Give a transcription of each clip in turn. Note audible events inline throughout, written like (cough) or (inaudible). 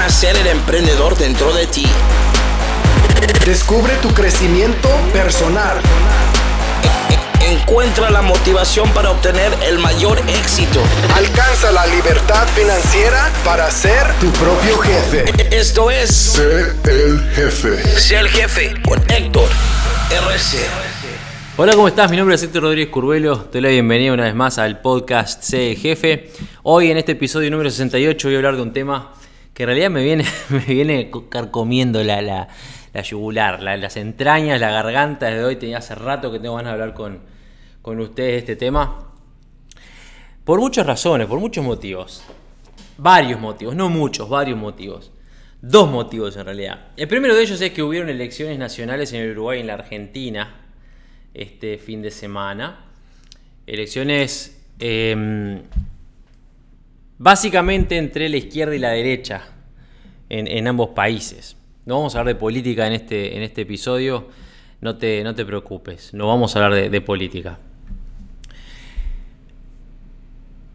nacer el emprendedor dentro de ti. Descubre tu crecimiento personal. Encuentra la motivación para obtener el mayor éxito. Alcanza la libertad financiera para ser tu propio jefe. Esto es Sé el jefe. Sé el jefe con Héctor RC. Hola, ¿cómo estás? Mi nombre es Héctor Rodríguez Curvelo. Te doy la bienvenida una vez más al podcast Sé el Jefe. Hoy en este episodio número 68 voy a hablar de un tema que en realidad me viene, (laughs) me viene carcomiendo la, la, la yugular, la- las entrañas, la garganta desde hoy. Tenía hace rato que tengo ganas de hablar con, con ustedes de este tema. Por muchas razones, por muchos motivos. Varios motivos, no muchos, varios motivos. Dos motivos en realidad. El primero de ellos es que hubieron elecciones nacionales en el Uruguay y en la Argentina este fin de semana. Elecciones eh, básicamente entre la izquierda y la derecha en, ambos países. No vamos a hablar de política en este, en este episodio, no te, no te preocupes, no vamos a hablar de, política.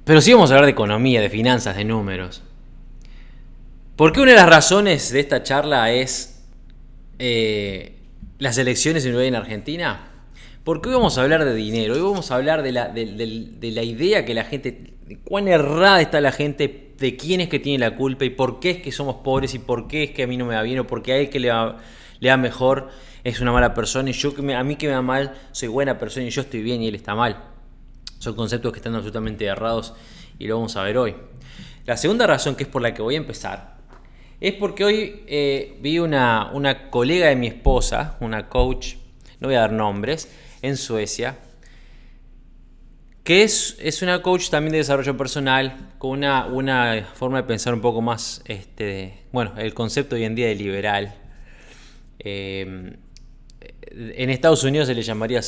Pero sí vamos a hablar de economía, de finanzas, de números. Porque una de las razones de esta charla es eh, las elecciones en en Argentina. Porque hoy vamos a hablar de dinero, hoy vamos a hablar de la, de, la idea que la gente, de cuán errada está la gente, de quién es que tiene la culpa y por qué es que somos pobres y por qué es que a mí no me va bien o porque a él que le va, le va mejor es una mala persona y yo que a mí que me va mal soy buena persona y yo estoy bien y él está mal. Son conceptos que están absolutamente errados y lo vamos a ver hoy. La segunda razón que es por la que voy a empezar es porque hoy eh, vi una, una colega de mi esposa, una coach, no voy a dar nombres, en Suecia, que es, es una coach también de desarrollo personal, con una, una forma de pensar un poco más, este, bueno, el concepto hoy en día de liberal. Eh, en Estados Unidos se le llamaría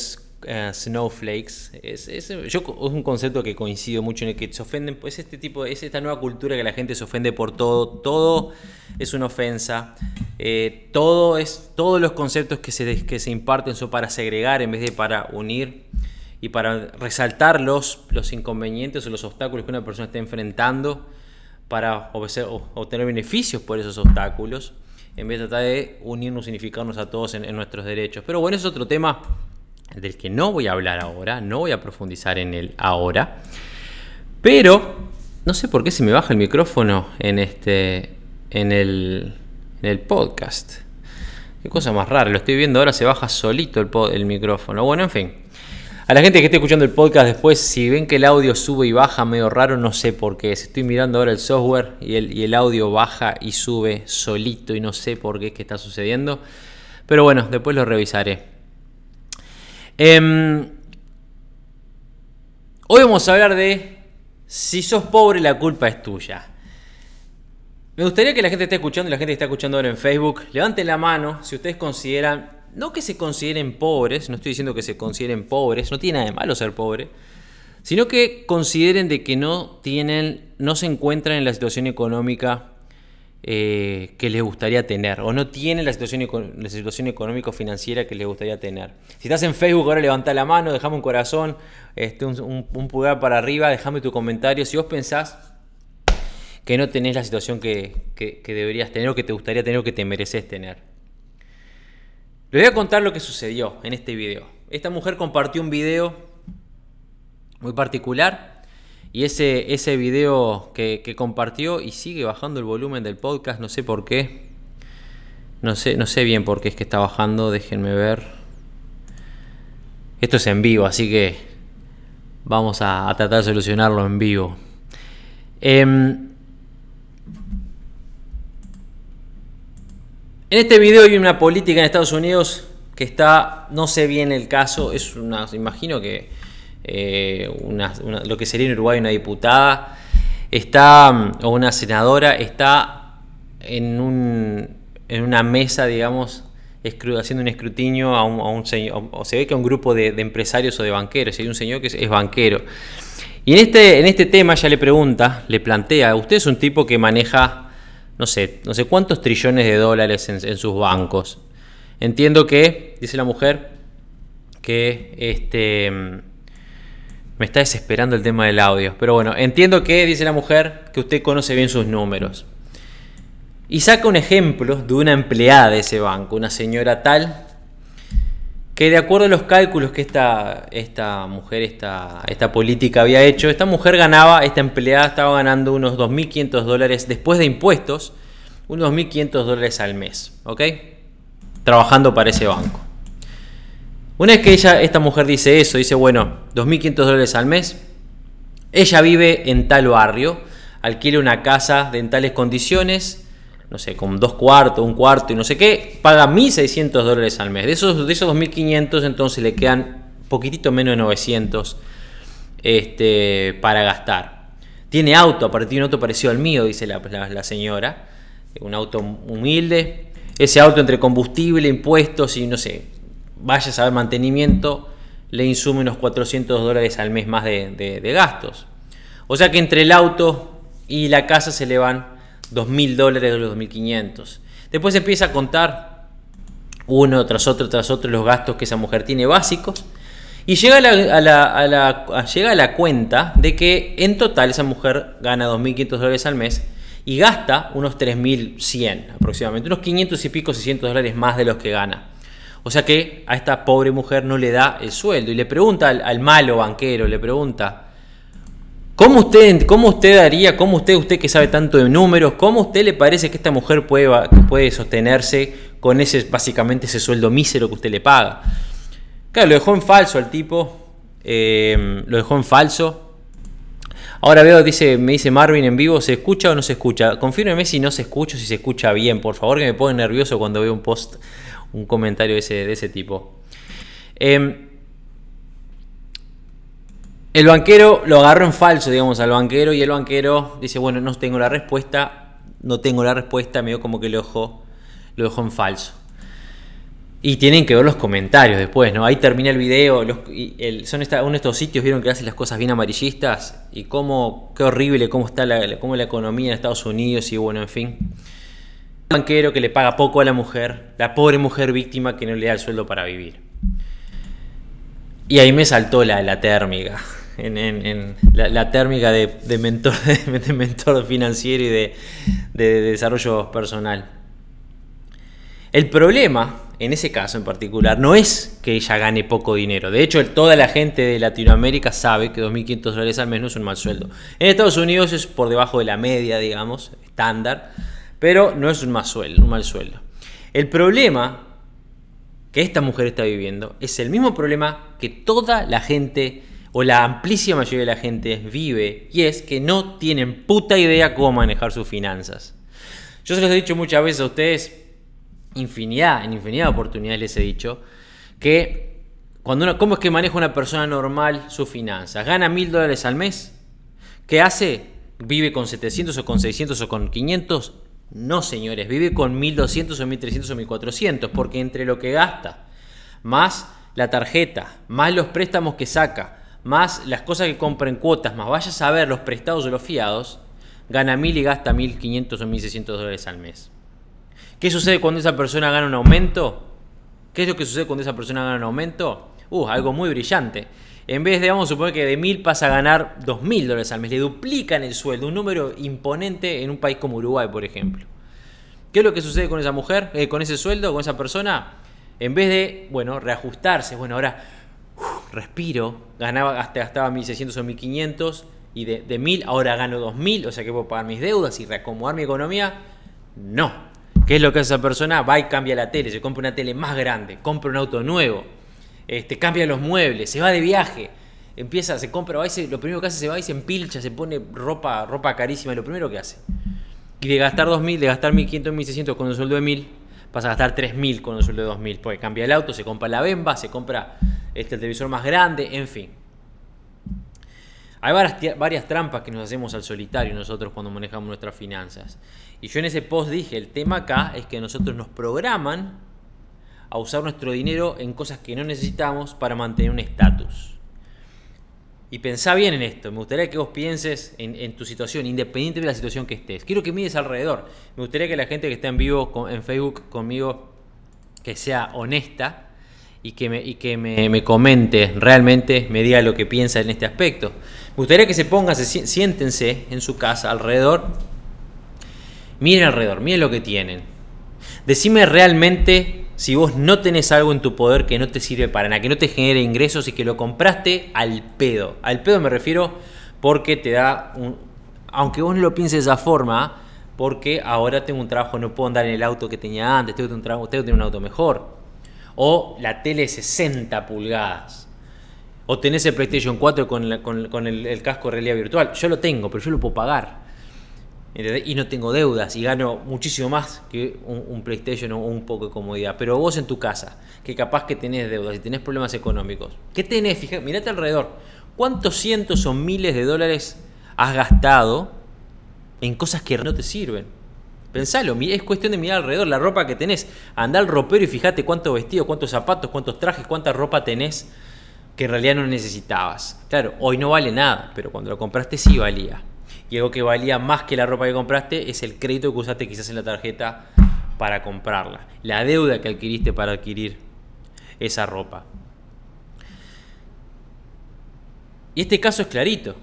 eh, snowflakes. Es, es- yo, es un concepto que coincido mucho en el que se ofenden. Pues este tipo, es esta nueva cultura que la gente se ofende por todo. Todo es una ofensa. eh, todo es, todos los conceptos que se, que se imparten son para segregar en vez de para unir y para resaltar los, los inconvenientes o los obstáculos que una persona está enfrentando para obtener beneficios por esos obstáculos, en vez de tratar de unirnos, unificarnos a todos en, en nuestros derechos. Pero bueno, es otro tema del que no voy a hablar ahora, no voy a profundizar en él ahora. Pero no sé por qué se me baja el micrófono en este en el, podcast. Qué cosa más rara, lo estoy viendo ahora, se baja solito el micrófono. Bueno, en fin. A la gente que esté escuchando el podcast después, si ven que el audio sube y baja medio raro, no sé por qué. Estoy mirando ahora el software y el, y el audio baja y sube solito y no sé por qué es que está sucediendo. Pero bueno, después lo revisaré. Em, hoy vamos a hablar de si sos pobre la culpa es tuya. Me gustaría que la gente esté escuchando y la gente que está escuchando ahora en Facebook, levanten la mano si ustedes consideran, no que se consideren pobres, no estoy diciendo que se consideren pobres, no tiene nada de malo ser pobre, sino que consideren de que no tienen, no se encuentran en la situación económica eh, que les gustaría tener, o no tienen la situación, la situación económico-financiera que les gustaría tener. Si estás en Facebook, ahora levanta la mano, dejame un corazón, este, un, un- pulgar para arriba, déjame tu comentario. Si vos pensás que no tenés la situación que, que- que deberías tener o que te gustaría tener o que te mereces tener. Les voy a contar lo que sucedió en este video. Esta mujer compartió un video muy particular y ese, ese video que, que compartió y sigue bajando el volumen del podcast, no sé por qué. No sé, no sé bien por qué es que está bajando, déjenme ver. Esto es en vivo, así que vamos a, tratar de solucionarlo en vivo. Em, En este video hay una política en Estados Unidos que está, no sé bien el caso, es una, imagino que eh, una- lo que sería en Uruguay una diputada, está, mm, o una senadora, está en, un, en una mesa, digamos, haciendo un escrutinio a un, señor, o se ve que a un grupo de, empresarios o de banqueros, y hay un señor que es, banquero. Y en este, en este tema ella le pregunta, le plantea, usted es un tipo que maneja no sé, no sé cuántos trillones de dólares en, en sus bancos. Entiendo que, dice la mujer, que este me está desesperando el tema del audio. Pero bueno, entiendo que, dice la mujer, que usted conoce bien sus números. Y saca un ejemplo de una empleada de ese banco, una señora tal, que de acuerdo a los cálculos que esta, esta mujer, esta, esta política había hecho, esta mujer ganaba, esta empleada estaba ganando unos 2.500 dólares después de impuestos, unos 2.500 dólares al mes, ¿ok? Trabajando para ese banco. Una vez que ella, esta mujer dice eso, dice, bueno, 2.500 dólares al mes, ella vive en tal barrio, alquila una casa de en tales condiciones, no sé, con dos cuartos, un cuarto y no sé qué, paga 1.600 dólares al mes. De esos, de esos 2.500 entonces le quedan poquitito menos de 900 este, para gastar. Tiene auto, a partir de un auto parecido al mío, dice la, la señora, un auto humilde. Ese auto entre combustible, impuestos y no sé, vaya a saber mantenimiento, le insume unos 400 dólares al mes más de, gastos. O sea que entre el auto y la casa se le van 2.000 dólares de los 2.500. Después empieza a contar uno tras otro, tras otro los gastos que esa mujer tiene básicos. Y llega a la, llega a la cuenta de que en total esa mujer gana 2.500 dólares al mes y gasta unos 3.100 aproximadamente, unos 500 y pico, 600 dólares más de los que gana. O sea que a esta pobre mujer no le da el sueldo y le pregunta al, malo banquero, le pregunta, ¿cómo usted, ¿cómo usted haría, cómo usted, usted que sabe tanto de números, cómo usted le parece que esta mujer puede, puede sostenerse con ese, básicamente ese sueldo mísero que usted le paga? Claro, lo dejó en falso al tipo, eh, lo dejó en falso. Ahora veo, dice, me dice Marvin en vivo, ¿se escucha o no se escucha? Confírmeme si no se escucha, si se escucha bien, por favor, que me pone nervioso cuando veo un post un comentario ese, de ese tipo. Em, el banquero lo agarró en falso, digamos, al banquero y el banquero dice, bueno, no tengo la respuesta, no tengo la respuesta, me dio como que lo dejó, lo dejó en falso. Y tienen que ver los comentarios después, ¿no? Ahí termina el video. son uno de estos sitios, vieron que hacen las cosas bien amarillistas. Y cómo, qué horrible cómo está la, cómo la economía en Estados Unidos y bueno, en fin banquero que le paga poco a la mujer, la pobre mujer víctima que no le da el sueldo para vivir. Y ahí me saltó la, la térmica, (laughs) la, térmica de, mentor, (laughs) de, mentor financiero y de, de desarrollo personal. El problema, en ese caso en particular, no es que ella gane poco dinero. De hecho, toda la gente de Latinoamérica sabe que 2.500 dólares al mes no es un mal sueldo. En Estados Unidos es por debajo de la media, digamos, estándar pero no es un, mal sueldo, un mal sueldo. El problema que esta mujer está viviendo es el mismo problema que toda la gente o la amplísima mayoría de la gente vive y es que no tienen puta idea cómo manejar sus finanzas. Yo se los he dicho muchas veces a ustedes, infinidad, en infinidad de oportunidades les he dicho, que cuando uno, ¿cómo es que maneja una persona normal sus finanzas? ¿Gana mil dólares al mes? ¿Qué hace? ¿Vive con 700 o con 600 o con 500? No, señores, vive con 1.200 o 1.300 o 1.400, porque entre lo que gasta, más la tarjeta, más los préstamos que saca, más las cosas que compra en cuotas, más vaya a saber los prestados o los fiados, gana 1.000 y gasta 1.500 o 1.600 dólares al mes. ¿Qué sucede cuando esa persona gana un aumento? ¿Qué es lo que sucede cuando esa persona gana un aumento? Uh, algo muy brillante en vez de, vamos a suponer que de 1000 pasa a ganar 2000 dólares al mes, le duplican el sueldo, un número imponente en un país como Uruguay, por ejemplo. ¿Qué es lo que sucede con esa mujer, eh, con ese sueldo, con esa persona? En vez de, bueno, reajustarse, bueno, ahora respiro, ganaba, gastaba 1600 o 1500 y de, de 1000 ahora gano 2000, o sea que puedo pagar mis deudas y reacomodar mi economía. No. ¿Qué es lo que hace esa persona? Va y cambia la tele, se compra una tele más grande, compra un auto nuevo este, cambia los muebles, se va de viaje, empieza, se compra, lo primero que hace se va y se empilcha, se pone ropa, ropa carísima, lo primero que hace. Y de gastar 2.000, de gastar 1.500, 1.600 con un sueldo de 1.000, pasa a gastar 3.000 con un sueldo de 2.000, porque cambia el auto, se compra la bemba, se compra este, el televisor más grande, en fin. Hay varias, varias trampas que nos hacemos al solitario nosotros cuando manejamos nuestras finanzas. Y yo en ese post dije, el tema acá es que nosotros nos programan a usar nuestro dinero en cosas que no necesitamos para mantener un estatus. Y pensá bien en esto. Me gustaría que vos pienses en, tu situación, independiente de la situación que estés. Quiero que mires alrededor. Me gustaría que la gente que está en vivo en Facebook conmigo, que sea honesta y que, me, comente realmente, me diga lo que piensa en este aspecto. Me gustaría que se pongan, siéntense en su casa alrededor Miren alrededor, miren lo que tienen. Decime realmente si vos no tenés algo en tu poder que no te sirve para nada, que no te genere ingresos y que lo compraste al pedo. Al pedo me refiero porque te da un... Aunque vos no lo pienses de esa forma, porque ahora tengo un trabajo, no puedo andar en el auto que tenía antes, tengo, un trabajo, tengo un auto mejor. O la tele 60 pulgadas. O tenés el PlayStation 4 con, el, casco de realidad virtual. Yo lo tengo, pero yo lo puedo pagar. Y no tengo deudas y gano muchísimo más que un, PlayStation o un poco de comodidad. Pero vos en tu casa, que capaz que tenés deudas y tenés problemas económicos, ¿qué tenés? Fíjate, mirate alrededor. ¿Cuántos cientos o miles de dólares has gastado en cosas que no te sirven? Pensalo, es cuestión de mirar alrededor, la ropa que tenés. Anda al ropero y fíjate cuántos vestidos, cuántos zapatos, cuántos trajes, cuánta ropa tenés que en realidad no necesitabas. Claro, hoy no vale nada, pero cuando lo compraste sí valía y algo que valía más que la ropa que compraste es el crédito que usaste quizás en la tarjeta para comprarla, la deuda que adquiriste para adquirir esa ropa. Y este caso es clarito.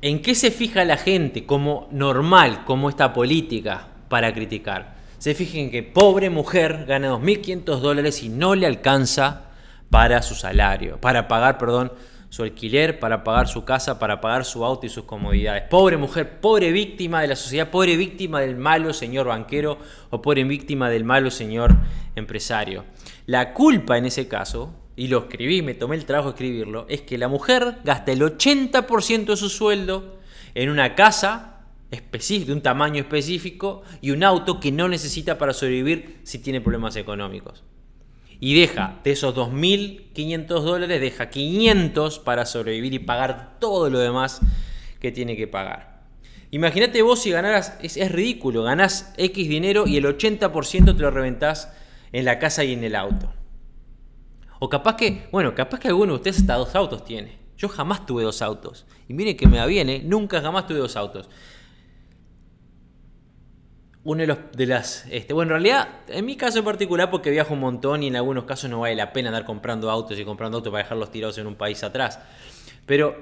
¿En qué se fija la gente como normal, como esta política para criticar? Se fijen que pobre mujer gana 2.500 dólares y no le alcanza para su salario, para pagar, perdón, su alquiler, para pagar su casa, para pagar su auto y sus comodidades. Pobre mujer, pobre víctima de la sociedad, pobre víctima del malo señor banquero o pobre víctima del malo señor empresario. La culpa en ese caso, y lo escribí, me tomé el trabajo de escribirlo, es que la mujer gasta el 80% de su sueldo en una casa específica, de un tamaño específico y un auto que no necesita para sobrevivir si tiene problemas económicos y deja de esos 2.500 dólares, deja 500 para sobrevivir y pagar todo lo demás que tiene que pagar. Imagínate vos si ganaras, es, ridículo, ganás X dinero y el 80% te lo reventás en la casa y en el auto. O capaz que, bueno, capaz que alguno de ustedes hasta dos autos tiene. Yo jamás tuve dos autos. Y miren que me va bien, ¿eh? nunca jamás tuve dos autos uno de, los, de las... Este, bueno, en realidad, en mi caso en particular, porque viajo un montón y en algunos casos no vale la pena andar comprando autos y comprando autos para dejarlos tirados en un país atrás. Pero,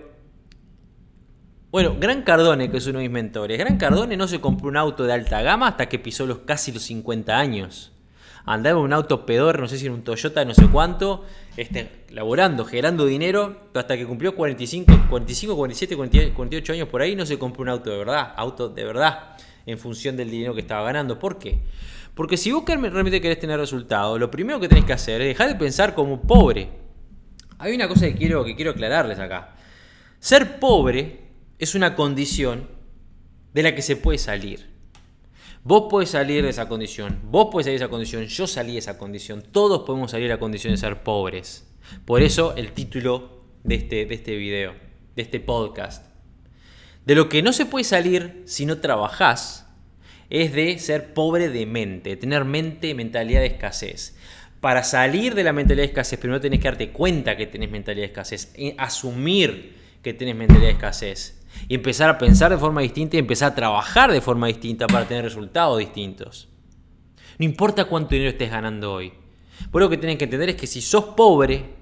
bueno, Gran Cardone, que es uno de mis mentores, Gran Cardone no se compró un auto de alta gama hasta que pisó los casi los 50 años. Andaba en un auto pedor, no sé si era un Toyota, no sé cuánto, este, laborando, generando dinero, hasta que cumplió 45, 45, 47, 48 años por ahí, no se compró un auto de verdad, auto de verdad en función del dinero que estaba ganando. ¿Por qué? Porque si vos realmente querés tener resultados, lo primero que tenés que hacer es dejar de pensar como pobre. Hay una cosa que quiero, que quiero aclararles acá. Ser pobre es una condición de la que se puede salir. Vos podés salir de esa condición, vos podés salir de esa condición, yo salí de esa condición, todos podemos salir de la condición de ser pobres. Por eso el título de este, de este video, de este podcast. De lo que no se puede salir si no trabajás es de ser pobre de mente, tener mente, mentalidad de escasez. Para salir de la mentalidad de escasez, primero tenés que darte cuenta que tenés mentalidad de escasez, eh, asumir que tenés mentalidad de escasez y empezar a pensar de forma distinta y empezar a trabajar de forma distinta para tener resultados distintos. No importa cuánto dinero estés ganando hoy. Por lo que tenés que entender es que si sos pobre,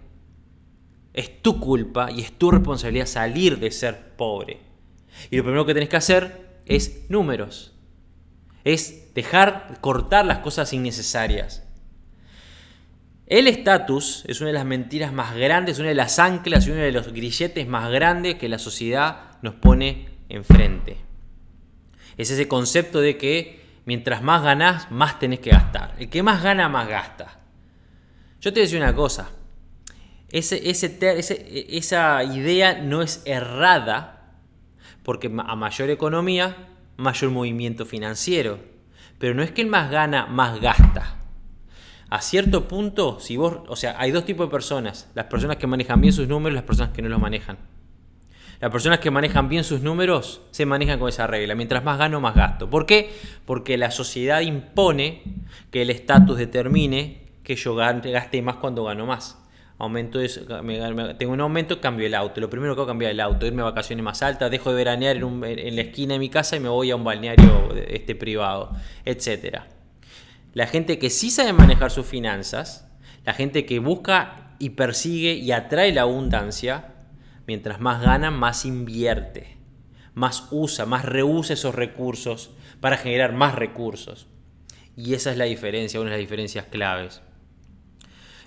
es tu culpa y es tu responsabilidad salir de ser pobre. Y lo primero que tenés que hacer es números. Es dejar, cortar las cosas innecesarias. El estatus es una de las mentiras más grandes, una de las anclas y uno de los grilletes más grandes que la sociedad nos pone enfrente. Es ese concepto de que mientras más ganás, más tenés que gastar. El que más gana, más gasta. Yo te decía una cosa. ese, esa idea no es errada porque a mayor economía, mayor movimiento financiero. Pero no es que el más gana, más gasta. A cierto punto, si vos, o sea, hay dos tipos de personas, las personas que manejan bien sus números y las personas que no los manejan. Las personas que manejan bien sus números se manejan con esa regla. Mientras más gano, más gasto. ¿Por qué? Porque la sociedad impone que el estatus determine que yo gaste más cuando gano más aumento eso, tengo un aumento, cambio el auto. Lo primero que hago es cambiar el auto, irme a vacaciones más altas, dejo de veranear en, la esquina de mi casa y me voy a un balneario este, privado, etc. La gente que sí sabe manejar sus finanzas, la gente que busca y persigue y atrae la abundancia, mientras más gana, más invierte. más usa, más reusa esos recursos para generar más recursos. Y esa es la diferencia, una de las diferencias claves.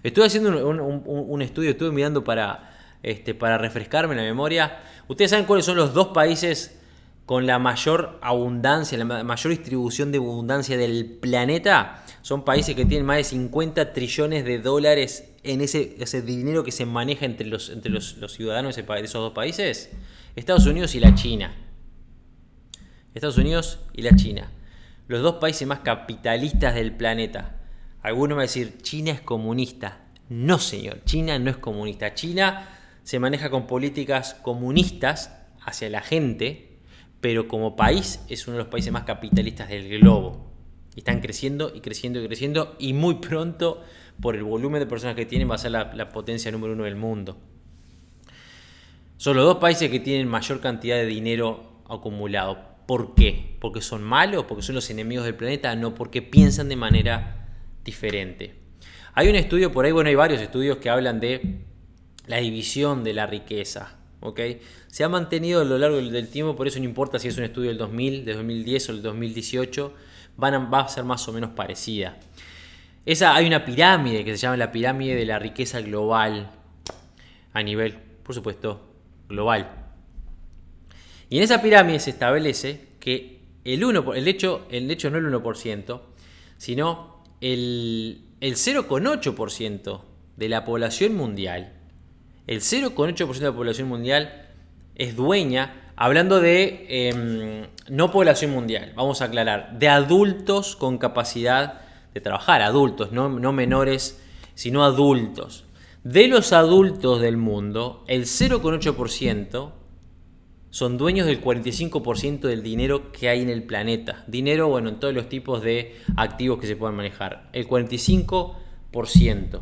Estuve haciendo un, estudio, estuve mirando para, este, para refrescarme la memoria. ¿Ustedes saben cuáles son los dos países con la mayor abundancia, la mayor distribución de abundancia del planeta? Son países que tienen más de 50 trillones de dólares en ese, dinero que se maneja entre los, ciudadanos de esos dos países. Estados Unidos y la China. Estados Unidos y la China. Los dos países más capitalistas del planeta. Algunos van a decir, China es comunista. No, señor, China no es comunista. China se maneja con políticas comunistas hacia la gente, pero como país es uno de los países más capitalistas del globo. están creciendo y creciendo y creciendo y muy pronto, por el volumen de personas que tienen, va a ser la, la potencia número uno del mundo. Son los dos países que tienen mayor cantidad de dinero acumulado. ¿Por qué? ¿Porque son malos? ¿Porque son los enemigos del planeta? No, porque piensan de manera diferente. Hay un estudio por ahí, bueno, hay varios estudios que hablan de la división de la riqueza. ¿ok? Se ha mantenido a lo largo del tiempo, por eso no importa si es un estudio del 2000, del 2010 o del 2018, van a, va a ser más o menos parecida. Esa, hay una pirámide que se llama la pirámide de la riqueza global a nivel, por supuesto, global. Y en esa pirámide se establece que el 1, el hecho, el hecho no el 1%, sino el, 0,8% de la población mundial, el 0,8% de la población mundial es dueña, hablando de em, no población mundial, vamos a aclarar, de adultos con capacidad de trabajar, adultos, no, no menores, sino adultos. De los adultos del mundo, el 0,8% son dueños del 45% del dinero que hay en el planeta. Dinero, bueno, en todos los tipos de activos que se puedan manejar. El 45%.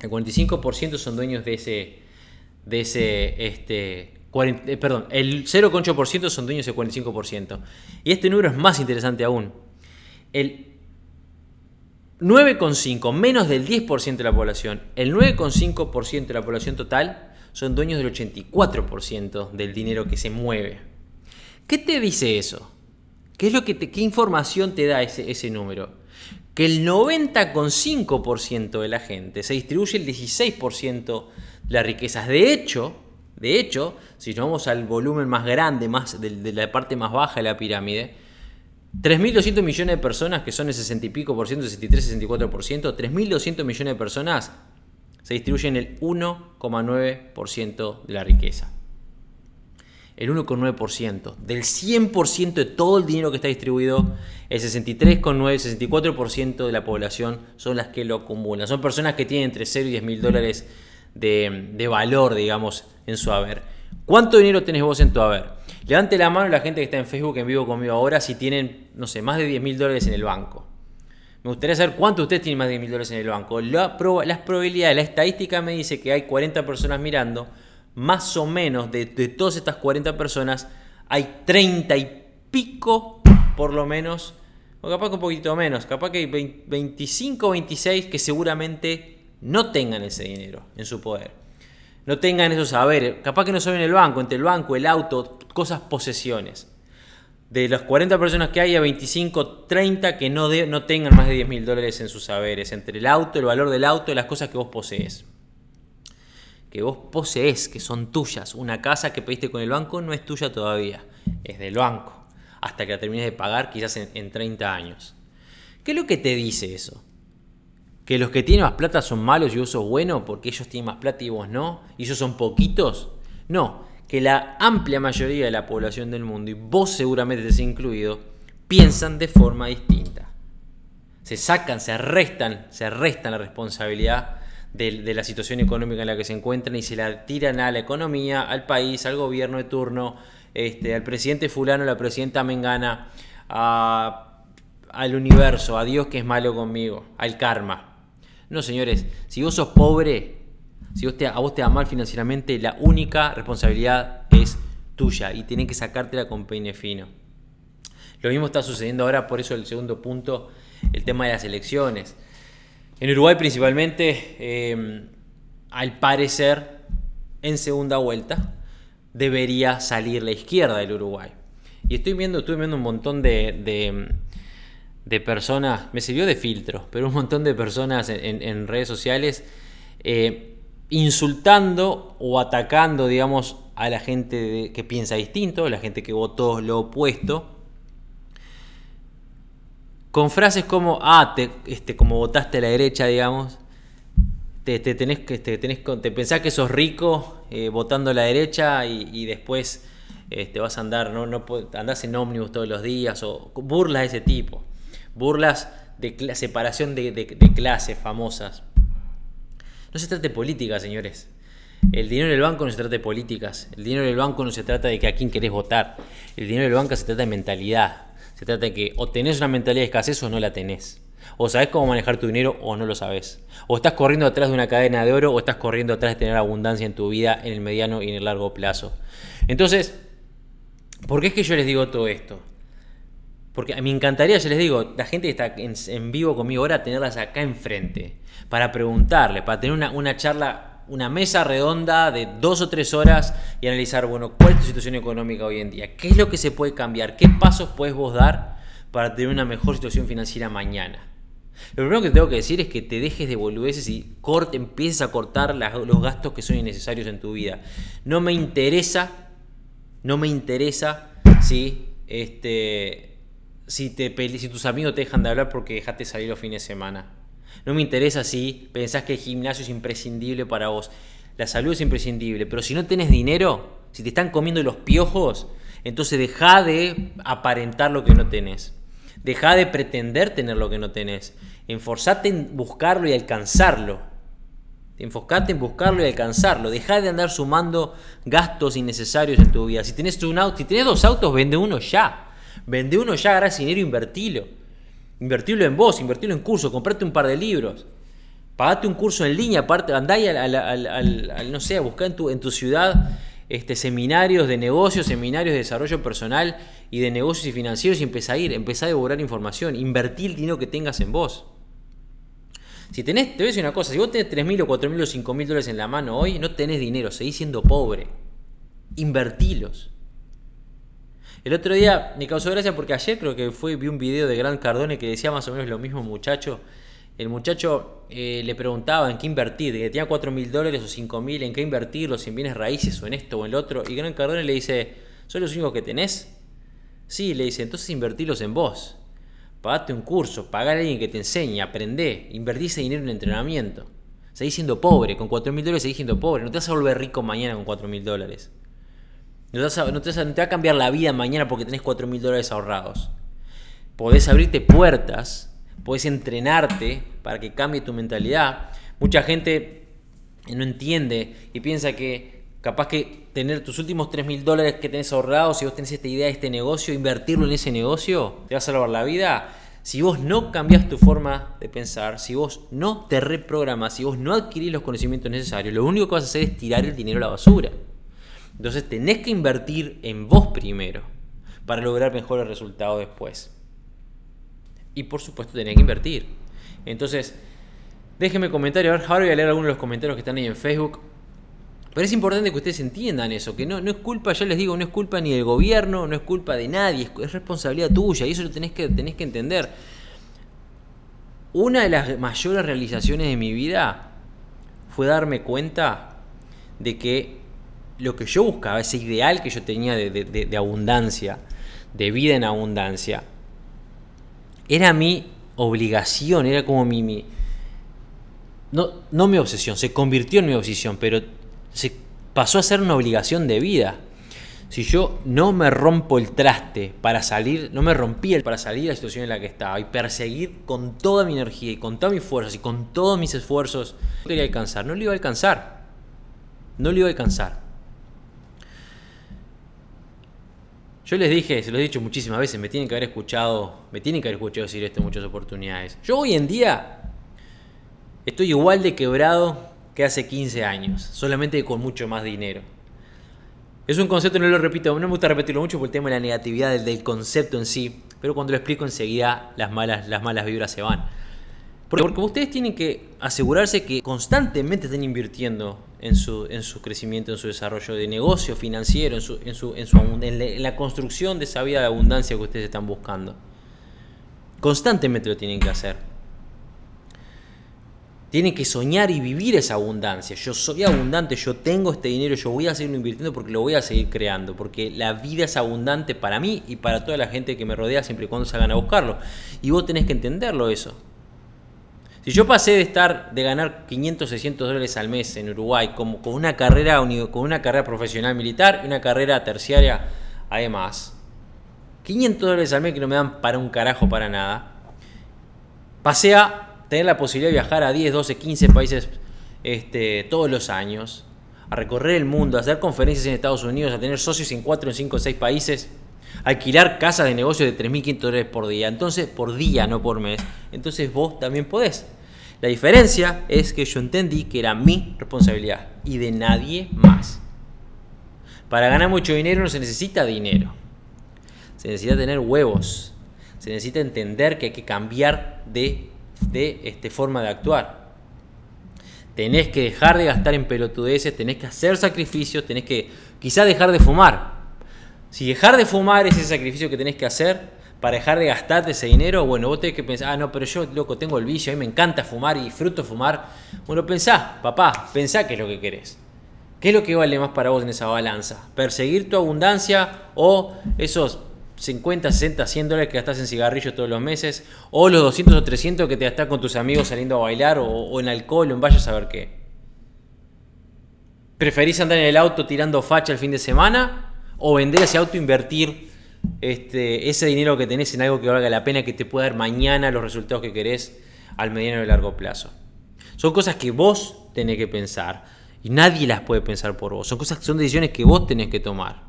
El 45% son dueños de ese, de ese, este, eh, perdón, el 0,8% son dueños del 45%. Y este número es más interesante aún. El 9,5, menos del 10% de la población, el 9,5% de la población total son dueños del 84% del dinero que se mueve. ¿Qué te dice eso? ¿Qué, es lo que qué información te da ese, ese número? Que el 90,5% de la gente se distribuye el 16% de las riquezas. De hecho, de hecho, si nos vamos al volumen más grande, más de, la parte más baja de la pirámide, 3.200 millones de personas, que son el 60 y pico por ciento, 63, 64%, 3.200 millones de personas se distribuyen el 1,9% de la riqueza. El 1,9%. Del 100% de todo el dinero que está distribuido, el 63,9, 64% de la población son las que lo acumulan. Son personas que tienen entre 0 y 10 mil dólares de, de valor, digamos, en su haber. ¿Cuánto dinero tenés vos en tu haber? Levante la mano la gente que está en Facebook en vivo conmigo ahora si tienen, no sé, más de 10 mil dólares en el banco. Me gustaría saber cuánto ustedes tienen más de mil dólares en el banco. La las probabilidades, la estadística me dice que hay 40 personas mirando. Más o menos de, todas estas 40 personas, hay 30 y pico, por lo menos, o capaz que un poquito menos, capaz que hay 25 o 26 que seguramente no tengan ese dinero en su poder. No tengan esos saberes. Capaz que no saben el banco, entre el banco, el auto, cosas, posesiones de las 40 personas que hay, a 25, 30 que no, no tengan más de 10 mil dólares en sus saberes, entre el auto, el valor del auto y las cosas que vos posees. Que vos posees, que son tuyas. Una casa que pediste con el banco no es tuya todavía, es del banco. Hasta que la termines de pagar, quizás en, en 30 años. ¿Qué es lo que te dice eso? ¿Que los que tienen más plata son malos y vos sos bueno porque ellos tienen más plata y vos no? ¿Y ellos son poquitos? No, que la amplia mayoría de la población del mundo, y vos seguramente estés incluido, piensan de forma distinta. Se sacan, se restan, se restan la responsabilidad de, la situación económica en la que se encuentran y se la tiran a la economía, al país, al gobierno de turno, este, al presidente fulano, a la presidenta Mengana, al universo, a Dios que es malo conmigo, al karma. No, señores, si vos sos pobre, si a vos te va mal financieramente, la única responsabilidad es tuya y tienen que sacártela con peine fino. Lo mismo está sucediendo ahora, por eso el segundo punto, el tema de las elecciones. En Uruguay principalmente, eh, al parecer, en segunda vuelta, debería salir la izquierda del Uruguay. Y estoy viendo, estoy viendo un montón de, de, personas, me sirvió de filtro, pero un montón de personas en, redes sociales eh, insultando o atacando, digamos, a la gente que piensa distinto, a la gente que votó lo opuesto, con frases como, ah, te, este, como votaste a la derecha, digamos, te, te tenés, te, tenés, te pensás que sos rico eh, votando a la derecha y, después este, vas a andar, no, no andás en ómnibus todos los días, o burlas de ese tipo, burlas de separación de clases famosas. No se trata de política, señores. El dinero del banco no se trata de políticas. El dinero del banco no se trata de que a quién querés votar. El dinero del banco se trata de mentalidad. Se trata de que o tenés una mentalidad de escasez o no la tenés. O sabes cómo manejar tu dinero o no lo sabes. O estás corriendo atrás de una cadena de oro o estás corriendo atrás de tener abundancia en tu vida en el mediano y en el largo plazo. Entonces, ¿por qué es que yo les digo todo esto? Porque me encantaría, ya les digo, la gente que está en, vivo conmigo ahora, tenerlas acá enfrente. Para preguntarle, para tener una, charla una mesa redonda de dos o tres horas y analizar, bueno, cuál es tu situación económica hoy en día, qué es lo que se puede cambiar, qué pasos puedes vos dar para tener una mejor situación financiera mañana. Lo primero que tengo que decir es que te dejes de boludeces y empieces a cortar los gastos que son innecesarios en tu vida. No me interesa, no me interesa si, este, si, tus amigos te dejan de hablar porque dejaste salir los fines de semana. No me interesa si pensás que el gimnasio es imprescindible para vos. La salud es imprescindible, pero si no tenés dinero, si te están comiendo los piojos, entonces deja de aparentar lo que no tenés. Deja de pretender tener lo que no tenés. Enforzate en buscarlo y alcanzarlo. Enfocate en buscarlo y alcanzarlo. Deja de andar sumando gastos innecesarios en tu vida. Si tenés, un auto, si tenés dos autos, vende uno ya. Vende uno ya, agarra dinero e invertilo. Invertirlo en vos, invertirlo en curso, comprate un par de libros. Pagate un curso en línea, aparte, andá al, al, no sé, a buscar en tu, en tu ciudad este, seminarios de negocios, seminarios de desarrollo personal y de negocios y financieros y empezá a ir, empezá a devorar información, invertir el dinero que tengas en vos. Si tenés, te voy a decir una cosa, si vos tenés 3.000 o 4.000 o 5.000 dólares en la mano hoy, no tenés dinero, seguís siendo pobre. Invertilos. El otro día me causó gracia porque ayer creo que fue, vi un video de Gran Cardone que decía más o menos lo mismo muchacho. El muchacho eh, le preguntaba en qué invertir, que tenía 4 mil dólares o 5 mil, en qué invertirlo, si en bienes raíces o en esto o en lo otro. Y Gran Cardone le dice, ¿son los únicos que tenés? Sí, le dice, entonces invertirlos en vos. Pagate un curso, pagar a alguien que te enseñe, aprende, invertí ese dinero en entrenamiento. Seguís siendo pobre, con 4 mil dólares seguís siendo pobre, no te vas a volver rico mañana con 4 mil dólares. No te, va a cambiar la vida mañana porque tenés 4 mil dólares ahorrados. Podés abrirte puertas, podés entrenarte para que cambie tu mentalidad. Mucha gente no entiende y piensa que capaz que tener tus últimos 3 mil dólares que tenés ahorrados, si vos tenés esta idea de este negocio, invertirlo en ese negocio, te va a salvar la vida. Si vos no cambias tu forma de pensar, si vos no te reprogramas, si vos no adquirís los conocimientos necesarios, lo único que vas a hacer es tirar el dinero a la basura. Entonces tenés que invertir en vos primero para lograr mejores resultados después. Y por supuesto tenés que invertir. Entonces, déjenme comentar, ahora voy a leer algunos de los comentarios que están ahí en Facebook. Pero es importante que ustedes entiendan eso, que no, no es culpa, ya les digo, no es culpa ni del gobierno, no es culpa de nadie, es, responsabilidad tuya y eso lo tenés que, tenés que entender. Una de las mayores realizaciones de mi vida fue darme cuenta de que lo que yo buscaba, ese ideal que yo tenía de, abundancia, de vida en abundancia, era mi obligación, era como mi, no, no mi obsesión, se convirtió en mi obsesión, pero se pasó a ser una obligación de vida. Si yo no me rompo el traste para salir, no me rompí el para salir de la situación en la que estaba y perseguir con toda mi energía y con todas mis fuerzas y con todos mis esfuerzos, no quería alcanzar, no lo iba a alcanzar. No lo iba a alcanzar. Yo les dije, se lo he dicho muchísimas veces, me tienen que haber escuchado, me tienen que haber escuchado decir esto en muchas oportunidades. Yo hoy en día estoy igual de quebrado que hace 15 años, solamente con mucho más dinero. Es un concepto, no lo repito, no me gusta repetirlo mucho por el tema de la negatividad del, concepto en sí, pero cuando lo explico enseguida las malas, las malas vibras se van. Porque, porque ustedes tienen que asegurarse que constantemente estén invirtiendo en su, en su crecimiento, en su desarrollo de negocio financiero, en, su, en, su, en, su, en la construcción de esa vida de abundancia que ustedes están buscando. Constantemente lo tienen que hacer. Tienen que soñar y vivir esa abundancia. Yo soy abundante, yo tengo este dinero, yo voy a seguirlo invirtiendo porque lo voy a seguir creando. Porque la vida es abundante para mí y para toda la gente que me rodea siempre y cuando se hagan a buscarlo. Y vos tenés que entenderlo eso. Si yo pasé de estar, de ganar 500, 600 dólares al mes en Uruguay, como, con, una carrera, con una carrera profesional militar y una carrera terciaria además, 500 dólares al mes que no me dan para un carajo para nada, pasé a tener la posibilidad de viajar a 10, 12, 15 países este, todos los años, a recorrer el mundo, a hacer conferencias en Estados Unidos, a tener socios en 4, en 5, 6 países alquilar casas de negocio de 3.500 dólares por día. Entonces, por día, no por mes. Entonces vos también podés. La diferencia es que yo entendí que era mi responsabilidad y de nadie más. Para ganar mucho dinero no se necesita dinero. Se necesita tener huevos. Se necesita entender que hay que cambiar de, de este, forma de actuar. Tenés que dejar de gastar en pelotudeces, tenés que hacer sacrificios, tenés que quizá dejar de fumar. Si dejar de fumar es ese sacrificio que tenés que hacer para dejar de gastarte ese dinero, bueno, vos tenés que pensar, ah, no, pero yo, loco, tengo el vicio, a mí me encanta fumar y disfruto fumar. Bueno, pensá, papá, pensá qué es lo que querés. ¿Qué es lo que vale más para vos en esa balanza? ¿Perseguir tu abundancia o esos 50, 60, 100 dólares que gastás en cigarrillos todos los meses? ¿O los 200 o 300 que te gastás con tus amigos saliendo a bailar o, o en alcohol o en vaya a saber qué? ¿Preferís andar en el auto tirando facha el fin de semana o vender ese auto, invertir este, ese dinero que tenés en algo que valga la pena, que te pueda dar mañana los resultados que querés al mediano y largo plazo. Son cosas que vos tenés que pensar y nadie las puede pensar por vos. Son cosas son decisiones que vos tenés que tomar.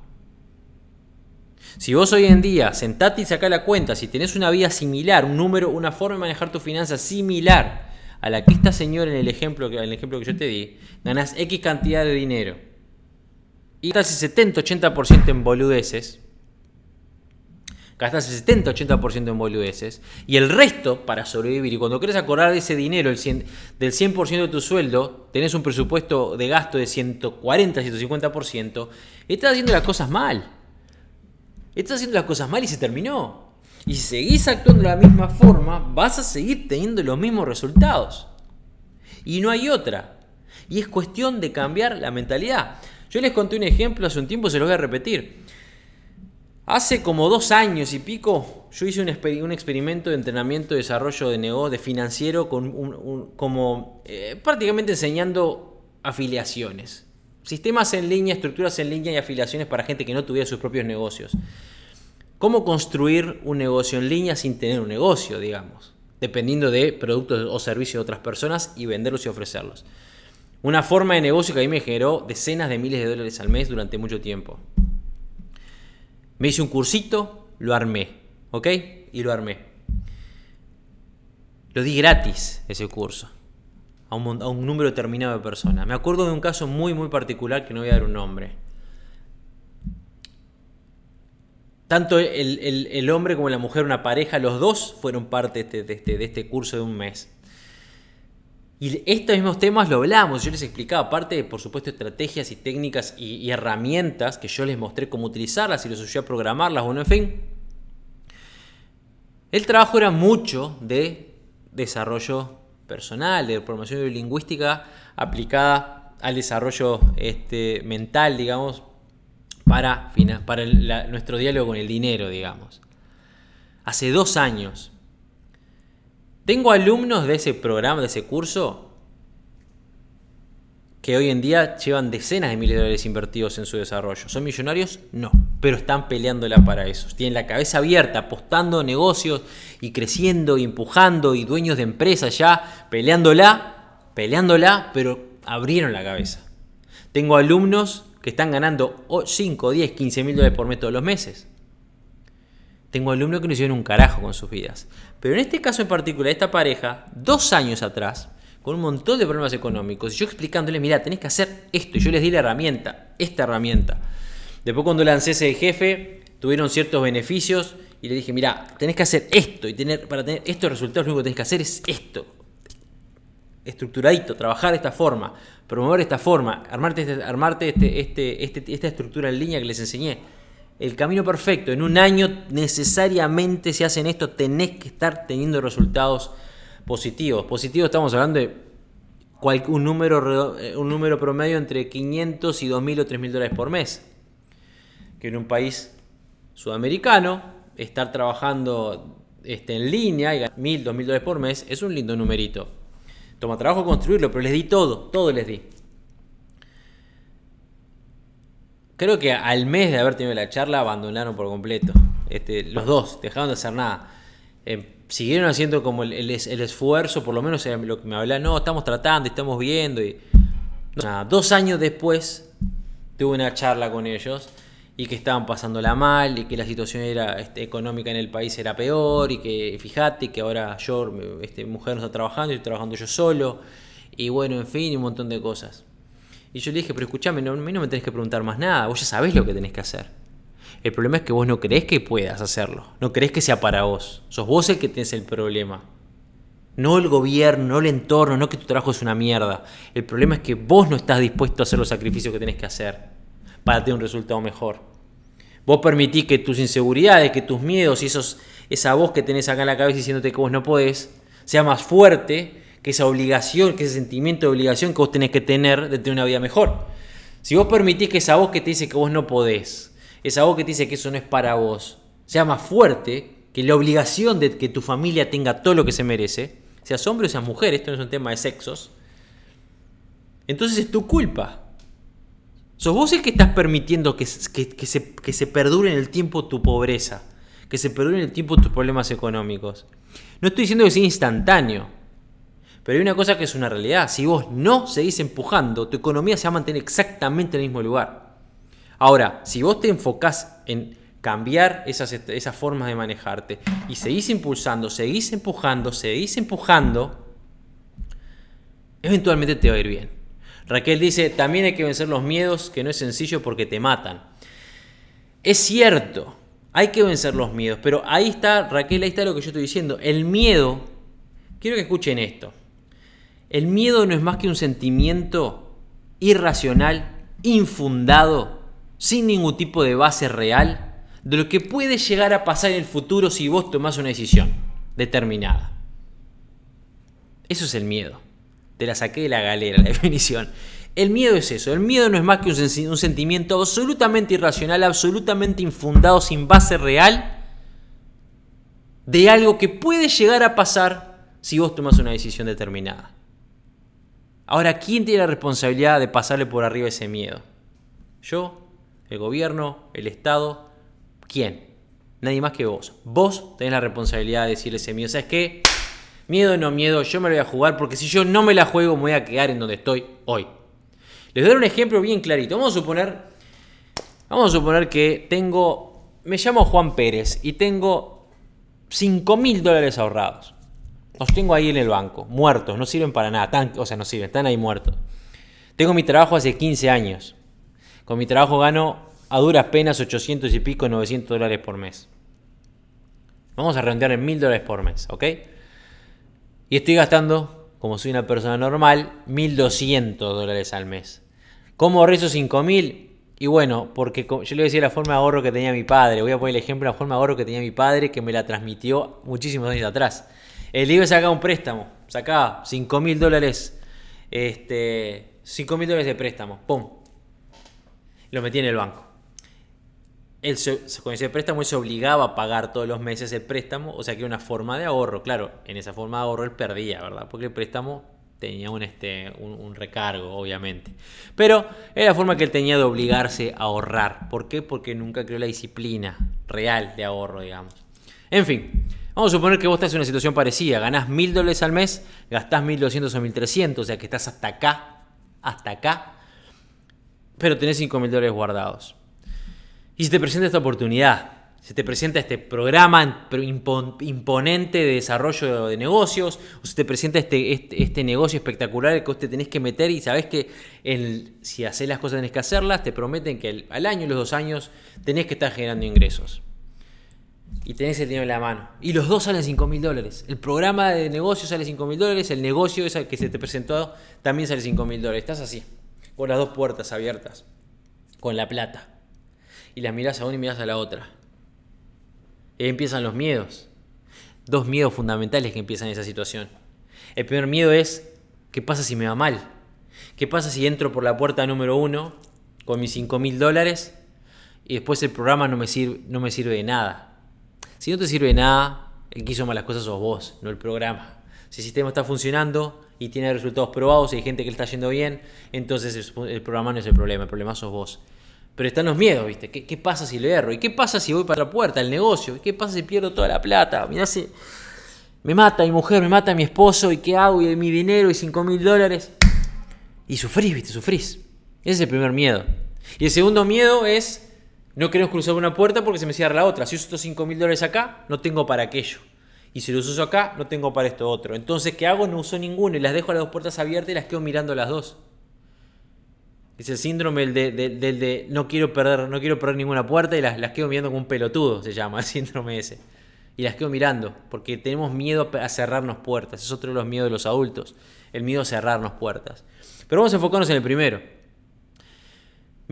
Si vos hoy en día sentate y sacá la cuenta, si tenés una vida similar, un número, una forma de manejar tus finanzas similar a la que esta señora en el ejemplo, en el ejemplo que yo te di, ganás X cantidad de dinero y gastas el 70-80% en boludeces, gastas el 70-80% en boludeces, y el resto para sobrevivir. Y cuando quieres acordar de ese dinero, el 100, del 100% de tu sueldo, tenés un presupuesto de gasto de 140-150%, estás haciendo las cosas mal. Estás haciendo las cosas mal y se terminó. Y si seguís actuando de la misma forma, vas a seguir teniendo los mismos resultados. Y no hay otra. Y es cuestión de cambiar la mentalidad. Yo les conté un ejemplo hace un tiempo, se los voy a repetir. Hace como dos años y pico, yo hice un, experimento de entrenamiento, de desarrollo de negocio, de financiero, como eh, prácticamente enseñando afiliaciones. Sistemas en línea, estructuras en línea y afiliaciones para gente que no tuviera sus propios negocios. Cómo construir un negocio en línea sin tener un negocio, digamos, dependiendo de productos o servicios de otras personas y venderlos y ofrecerlos. Una forma de negocio que a mí me generó decenas de miles de dólares al mes durante mucho tiempo. Me hice un cursito, lo armé, ¿ok? Y lo armé. Lo di gratis ese curso a un, número determinado de personas. Me acuerdo de un caso muy, muy particular que no voy a dar un nombre. Tanto el, hombre como la mujer, una pareja, los dos fueron parte de este, de este curso de un mes. Y estos mismos temas lo hablamos, yo les explicaba, aparte de, por supuesto, estrategias y técnicas y, herramientas que yo les mostré cómo utilizarlas y los ayudé a programarlas, bueno, en fin. El trabajo era mucho de desarrollo personal, de promoción lingüística aplicada al desarrollo este, mental, digamos, para, para nuestro diálogo con el dinero, digamos. Hace dos años tengo alumnos de ese programa, de ese curso, que hoy en día llevan decenas de miles de dólares invertidos en su desarrollo. ¿Son millonarios? No, pero están peleándola para eso. Tienen la cabeza abierta, apostando negocios y creciendo, y empujando, y dueños de empresas ya, peleándola, peleándola, pero abrieron la cabeza. Tengo alumnos que están ganando 5, 10, 15 mil dólares por mes todos los meses. Tengo alumnos que no hicieron un carajo con sus vidas. Pero en este caso en particular, esta pareja, dos años atrás, con un montón de problemas económicos, yo explicándoles, mira, tenés que hacer esto, y yo les di la herramienta, esta herramienta. Después cuando lancé ese jefe, tuvieron ciertos beneficios, y le dije, mira, tenés que hacer esto, y tener, para tener estos resultados lo único que tenés que hacer es esto. estructuradito, trabajar de esta forma, promover esta forma, armarte, este, armarte este, este, este, esta estructura en línea que les enseñé. El camino perfecto. En un año necesariamente si hacen esto tenés que estar teniendo resultados positivos. Positivos estamos hablando de un, número, eh, un número promedio entre 500 y 2.000 o 3.000 dólares por mes. Que en un país sudamericano, estar trabajando este, en línea y 1.000, 2.000 dólares por mes es un lindo numerito. Toma trabajo construirlo, pero les di todo, todo les di. Creo que al mes de haber tenido la charla abandonaron por completo. Este, los dos, dejaron de hacer nada. Eh, siguieron haciendo como el, esfuerzo, por lo menos lo que me habla, no, estamos tratando, estamos viendo. Y, dos años después tuve una charla con ellos y que estaban pasándola mal y que la situación era, este, económica en el país era peor y que fíjate que ahora yo, este, mujer no está trabajando y estoy trabajando yo solo y bueno, en fin, un montón de cosas. Y yo le dije, pero escúchame, a mí no me tenés que preguntar más nada, vos ya sabés lo que tenés que hacer. El problema es que vos no crees que puedas hacerlo. No crees que sea para vos. Sos vos el que tenés el problema. No el gobierno, no el entorno, no que tu trabajo es una mierda. El problema es que vos no estás dispuesto a hacer los sacrificios que tenés que hacer para tener un resultado mejor. Vos permitís que tus inseguridades, que tus miedos y esos, esa voz que tenés acá en la cabeza diciéndote que vos no podés, sea más fuerte que esa obligación, que ese sentimiento de obligación que vos tenés que tener de tener una vida mejor. Si vos permitís que esa voz que te dice que vos no podés, esa voz que te dice que eso no es para vos sea más fuerte que la obligación de que tu familia tenga todo lo que se merece, seas hombre o seas mujer, esto no es un tema de sexos, entonces es tu culpa. Sos vos el que estás permitiendo que, que, se, que se perdure en el tiempo tu pobreza, que se perdure en el tiempo tus problemas económicos. No estoy diciendo que sea instantáneo, pero hay una cosa que es una realidad. Si vos no seguís empujando, tu economía se va a mantener exactamente en el mismo lugar. Ahora, si vos te enfocás en cambiar esas, esas formas de manejarte y seguís impulsando, seguís empujando, seguís empujando, eventualmente te va a ir bien. Raquel dice, también hay que vencer los miedos, que no es sencillo porque te matan. Es cierto, hay que vencer los miedos, pero ahí está, Raquel, ahí está lo que yo estoy diciendo. El miedo, quiero que escuchen esto, el miedo no es más que un sentimiento irracional, infundado, sin ningún tipo de base real de lo que puede llegar a pasar en el futuro si vos tomás una decisión determinada. Eso es el miedo. Te la saqué de la galera, la (laughs) definición. El miedo es eso. El miedo no es más que un, sentimiento absolutamente irracional, absolutamente infundado, sin base real, de algo que puede llegar a pasar si vos tomás una decisión determinada. Ahora, ¿quién tiene la responsabilidad de pasarle por arriba ese miedo? ¿Yo? el gobierno, el Estado. ¿Quién? Nadie más que vos. Vos tenés la responsabilidad de decirle ese miedo. ¿Sabes qué? Miedo no miedo, yo me lo voy a jugar porque si yo no me la juego me voy a quedar en donde estoy hoy. Les doy un ejemplo bien clarito. Vamos a suponer, vamos a suponer que tengo, me llamo Juan Pérez y tengo 5 mil dólares ahorrados. Los tengo ahí en el banco, muertos, no sirven para nada, o sea, no sirven, están ahí muertos. Tengo mi trabajo hace 15 años. Con mi trabajo gano a duras penas 800 y pico, 900 dólares por mes. Vamos a redondear en 1000 dólares por mes, ¿ok? Y estoy gastando, como soy una persona normal, 1200 dólares al mes. ¿Cómo ahorré esos 5000? Y bueno, porque yo le decía la forma de ahorro que tenía mi padre. Voy a poner el ejemplo de la forma de ahorro que tenía mi padre que me la transmitió muchísimos años atrás. El iba a sacar un préstamo, sacaba 5 mil dólares, este, 5 mil dólares de préstamo, ¡pum! lo metí en el banco. Él con ese préstamo él se obligaba a pagar todos los meses el préstamo, o sea que era una forma de ahorro. Claro, en esa forma de ahorro él perdía, ¿verdad? Porque el préstamo tenía un, este, un, recargo, obviamente. Pero era la forma que él tenía de obligarse a ahorrar. ¿Por qué? Porque nunca creó la disciplina real de ahorro, digamos. En fin, vamos a suponer que vos estás en una situación parecida. Ganás mil dólares al mes, gastás 1200 o 1300, o sea que estás hasta acá, hasta acá pero tenés 5 mil dólares guardados. Y si te presenta esta oportunidad, se te presenta este programa imponente de desarrollo de negocios, o se te presenta este, este, este negocio espectacular que vos te tenés que meter y sabés que si haces las cosas tenés que hacerlas, te prometen que al año y los dos años tenés que estar generando ingresos. Y tenés el dinero en la mano. Y los dos salen 5 mil dólares. El programa de negocio sale 5 mil dólares, el negocio ese que se te presentó también sale 5 mil dólares. Estás así, con las dos puertas abiertas, con la plata. Y las miras a una y miras a la otra. Y ahí empiezan los miedos. Dos miedos fundamentales que empiezan en esa situación. El primer miedo es, ¿qué pasa si me va mal? ¿Qué pasa si entro por la puerta número uno con mis 5 mil dólares y después el programa no me, sirve, no me sirve de nada? Si no te sirve nada, el que hizo malas cosas sos vos, no el programa. Si el sistema está funcionando y tiene resultados probados y hay gente que le está yendo bien, entonces el programa no es el problema, el problema sos vos. Pero están los miedos, ¿viste? ¿Qué, pasa si lo erro? ¿Y qué pasa si voy para la puerta, el negocio? ¿Y qué pasa si pierdo toda la plata? Mirá si me mata mi mujer, me mata mi esposo, ¿y qué hago? ¿Y mi dinero? ¿Y 5 mil dólares? Y sufrís, ¿viste? Sufrís. Ese es el primer miedo. Y el segundo miedo es no queremos cruzar una puerta porque se me cierra la otra. Si uso estos 5 mil dólares acá, no tengo para aquello. Y si los uso acá, no tengo para esto otro. Entonces, ¿qué hago? No uso ninguno y las dejo a las dos puertas abiertas y las quedo mirando las dos. Es el síndrome del de, no, quiero perder, no quiero perder ninguna puerta y las, las quedo mirando como un pelotudo, se llama el síndrome ese. Y las quedo mirando porque tenemos miedo a cerrarnos puertas. Es otro de los miedos de los adultos, el miedo a cerrarnos puertas. Pero vamos a enfocarnos en el primero.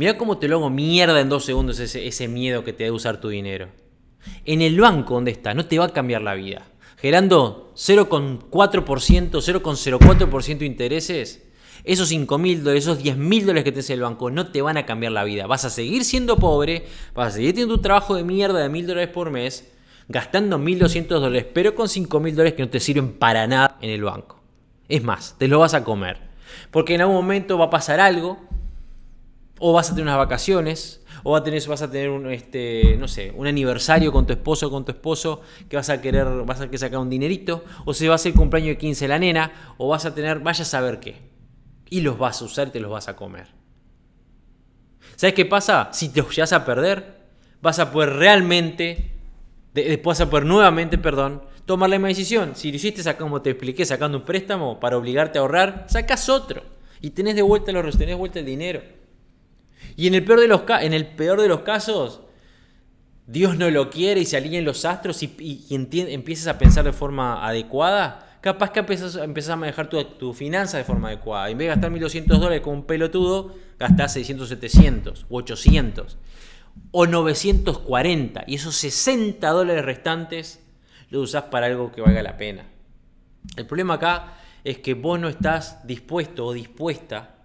Mira cómo te lo hago mierda en dos segundos ese, miedo que te da usar tu dinero. En el banco donde está, no te va a cambiar la vida. Gerando 0,4%, 0,04% de intereses, esos 5 mil dólares, esos 10 mil dólares que te hace el banco no te van a cambiar la vida. Vas a seguir siendo pobre, vas a seguir teniendo un trabajo de mierda de mil dólares por mes, gastando 1.200 dólares, pero con 5 mil dólares que no te sirven para nada en el banco. Es más, te lo vas a comer. Porque en algún momento va a pasar algo o vas a tener unas vacaciones, o vas a tener, un, este, no sé, un aniversario con tu esposo con tu esposo que vas a querer, vas a querer sacar un dinerito, o se va a hacer el cumpleaños de 15 de la nena, o vas a tener, vaya a saber qué. Y los vas a usar y te los vas a comer. ¿Sabes qué pasa? Si te vas a perder, vas a poder realmente, después vas a poder nuevamente, perdón, tomar la misma decisión. Si lo hiciste, como te expliqué, sacando un préstamo para obligarte a ahorrar, sacas otro. Y tenés de vuelta los tenés de vuelta el dinero. Y en el peor de los, en el peor de los casos, Dios no lo quiere y se alinean los astros y, empiezas a pensar de forma adecuada, capaz que empiezas, a manejar tu, tu finanza de forma adecuada. En vez de gastar 1.200 dólares con un pelotudo, gastás 600, 700 o 800 o 940 y esos 60 dólares restantes los usás para algo que valga la pena. El problema acá es que vos no estás dispuesto o dispuesta,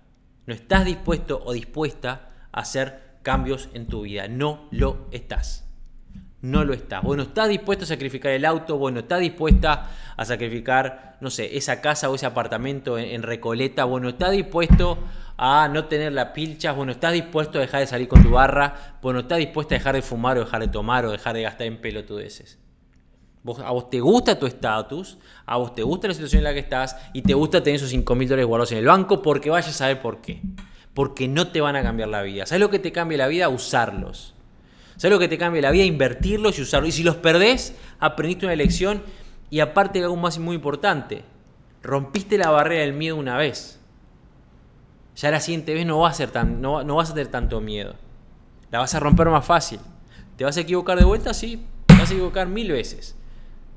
no estás dispuesto o dispuesta hacer cambios en tu vida. No lo estás. No lo estás. Bueno, estás dispuesto a sacrificar el auto, bueno, estás dispuesta a sacrificar, no sé, esa casa o ese apartamento en, Recoleta, bueno, estás dispuesto a no tener la pilcha, bueno, estás dispuesto a dejar de salir con tu barra, bueno, estás dispuesto a dejar de fumar o dejar de tomar o dejar de gastar en pelotudeces. A vos te gusta tu estatus, a vos te gusta la situación en la que estás y te gusta tener esos 5 mil dólares guardados en el banco porque vayas a saber por qué porque no te van a cambiar la vida. ¿Sabes lo que te cambia la vida? Usarlos. ¿Sabes lo que te cambia la vida? Invertirlos y usarlos. Y si los perdés, aprendiste una lección y aparte algo más muy importante, rompiste la barrera del miedo una vez. Ya la siguiente vez no, va a ser tan, no, vas a tener tanto miedo. La vas a romper más fácil. ¿Te vas a equivocar de vuelta? Sí, te vas a equivocar mil veces.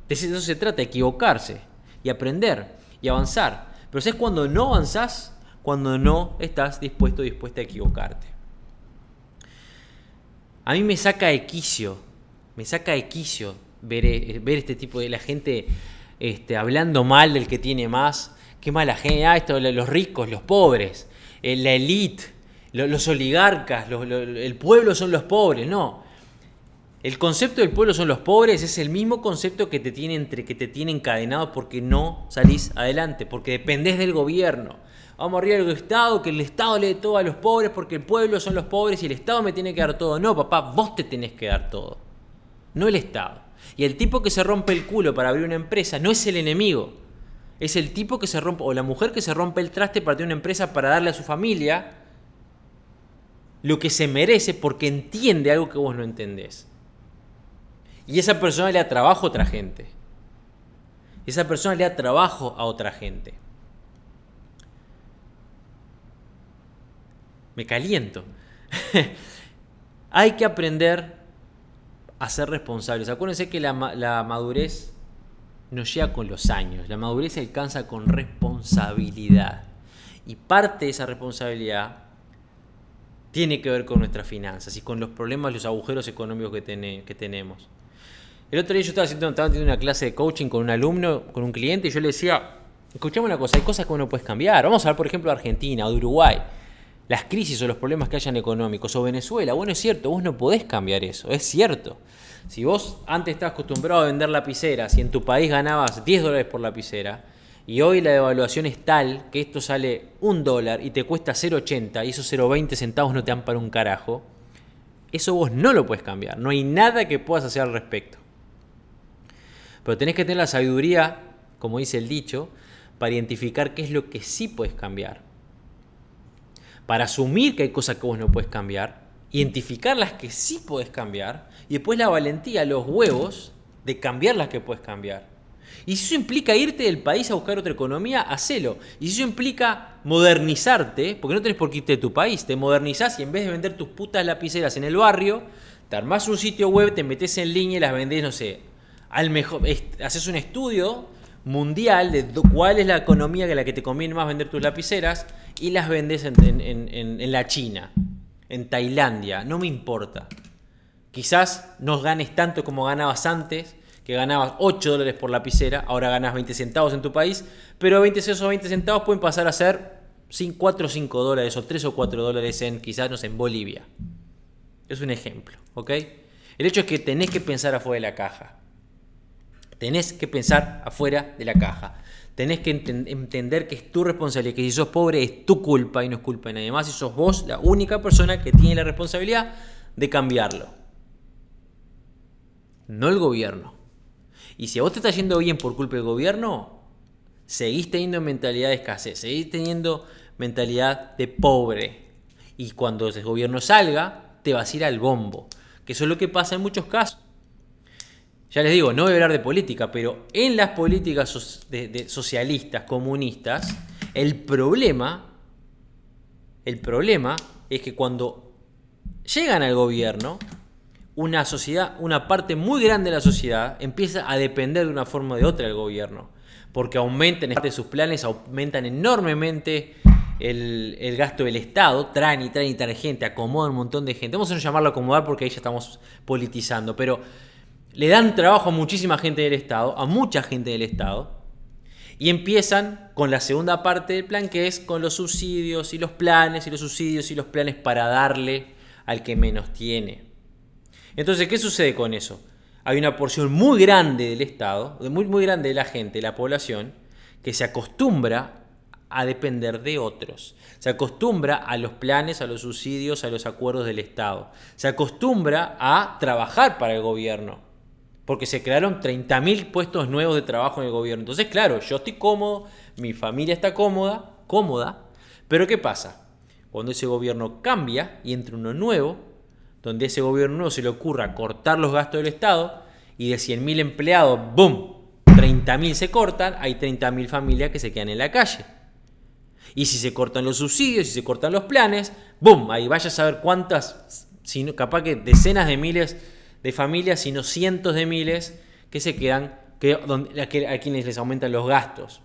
De eso se trata, equivocarse y aprender y avanzar. Pero ¿sabes cuando no avanzás? Cuando no estás dispuesto o dispuesta a equivocarte. A mí me saca de quicio, me saca de ver, eh, ver este tipo de la gente este, hablando mal del que tiene más. Qué mala gente, ah, esto, los ricos, los pobres, eh, la élite, los oligarcas, el pueblo son los pobres. No, el concepto del pueblo son los pobres es el mismo concepto que te tiene entre que te tiene encadenado porque no salís adelante, porque dependés del gobierno. Vamos arriba del Estado, que el Estado le dé todo a los pobres porque el pueblo son los pobres y el Estado me tiene que dar todo. No, papá, vos te tenés que dar todo. No el Estado. Y el tipo que se rompe el culo para abrir una empresa no es el enemigo. Es el tipo que se rompe, o la mujer que se rompe el traste para tener una empresa para darle a su familia lo que se merece porque entiende algo que vos no entendés. Y esa persona le da trabajo a otra gente. Esa persona le da trabajo a otra gente. Me caliento. (laughs) Hay que aprender a ser responsables. Acuérdense que la, madurez no llega con los años, la madurez se alcanza con responsabilidad. Y parte de esa responsabilidad tiene que ver con nuestras finanzas y con los problemas, los agujeros económicos que, tenemos. El otro día yo estaba haciendo, estaba una clase de coaching con un alumno, con un cliente, y yo le decía, escuchame una cosa, hay cosas que uno puede cambiar. Vamos a ver, por ejemplo, Argentina o de Uruguay. Las crisis o los problemas que hayan económicos, o Venezuela. Bueno, es cierto, vos no podés cambiar eso, es cierto. Si vos antes estabas acostumbrado a vender lapiceras y en tu país ganabas 10 dólares por lapicera, y hoy la devaluación es tal que esto sale un dólar y te cuesta 0,80 y esos 0,20 centavos no te dan para un carajo, eso vos no lo puedes cambiar. No hay nada que puedas hacer al respecto. Pero tenés que tener la sabiduría, como dice el dicho, para identificar qué es lo que sí puedes cambiar. Para asumir que hay cosas que vos no puedes cambiar, identificar las que sí puedes cambiar y después la valentía, los huevos de cambiar las que puedes cambiar. Y si eso implica irte del país a buscar otra economía, hacelo. Y si eso implica modernizarte, porque no tenés por qué irte de tu país, te modernizás y en vez de vender tus putas lapiceras en el barrio, te armás un sitio web, te metes en línea y las vendés, no sé, al mejor, haces un estudio mundial de cuál es la economía que la que te conviene más vender tus lapiceras y las vendes en, la China, en Tailandia, no me importa. Quizás no ganes tanto como ganabas antes, que ganabas 8 dólares por lapicera, ahora ganas 20 centavos en tu país, pero 20 esos 20 centavos pueden pasar a ser 4 o 5 dólares o 3 o 4 dólares en quizás, no en Bolivia. Es un ejemplo, ¿ok? El hecho es que tenés que pensar afuera de la caja. Tenés que pensar afuera de la caja. Tenés que entender que es tu responsabilidad, que si sos pobre es tu culpa y no es culpa de nadie más, y sos vos la única persona que tiene la responsabilidad de cambiarlo. No el gobierno. Y si a vos te está yendo bien por culpa del gobierno, seguís teniendo mentalidad de escasez, seguís teniendo mentalidad de pobre. Y cuando ese gobierno salga, te vas a ir al bombo. Que eso es lo que pasa en muchos casos. Ya les digo, no voy a hablar de política, pero en las políticas socialistas, comunistas, el problema, el problema es que cuando llegan al gobierno, una sociedad, una parte muy grande de la sociedad empieza a depender de una forma o de otra del gobierno, porque aumentan de sus planes, aumentan enormemente el, gasto del Estado, traen y traen y traen gente, acomodan un montón de gente. Vamos a no llamarlo acomodar porque ahí ya estamos politizando, pero le dan trabajo a muchísima gente del Estado, a mucha gente del Estado, y empiezan con la segunda parte del plan, que es con los subsidios y los planes y los subsidios y los planes para darle al que menos tiene. Entonces, ¿qué sucede con eso? Hay una porción muy grande del Estado, muy, muy grande de la gente, de la población, que se acostumbra a depender de otros. Se acostumbra a los planes, a los subsidios, a los acuerdos del Estado. Se acostumbra a trabajar para el gobierno. Porque se crearon 30.000 puestos nuevos de trabajo en el gobierno. Entonces, claro, yo estoy cómodo, mi familia está cómoda, cómoda. Pero ¿qué pasa? Cuando ese gobierno cambia y entra uno nuevo, donde ese gobierno nuevo se le ocurra cortar los gastos del Estado y de 100.000 empleados, ¡boom! 30.000 se cortan, hay 30.000 familias que se quedan en la calle. Y si se cortan los subsidios, si se cortan los planes, ¡boom! Ahí vaya a saber cuántas, sino, capaz que decenas de miles de familias, sino cientos de miles que se quedan, que, a quienes les aumentan los gastos.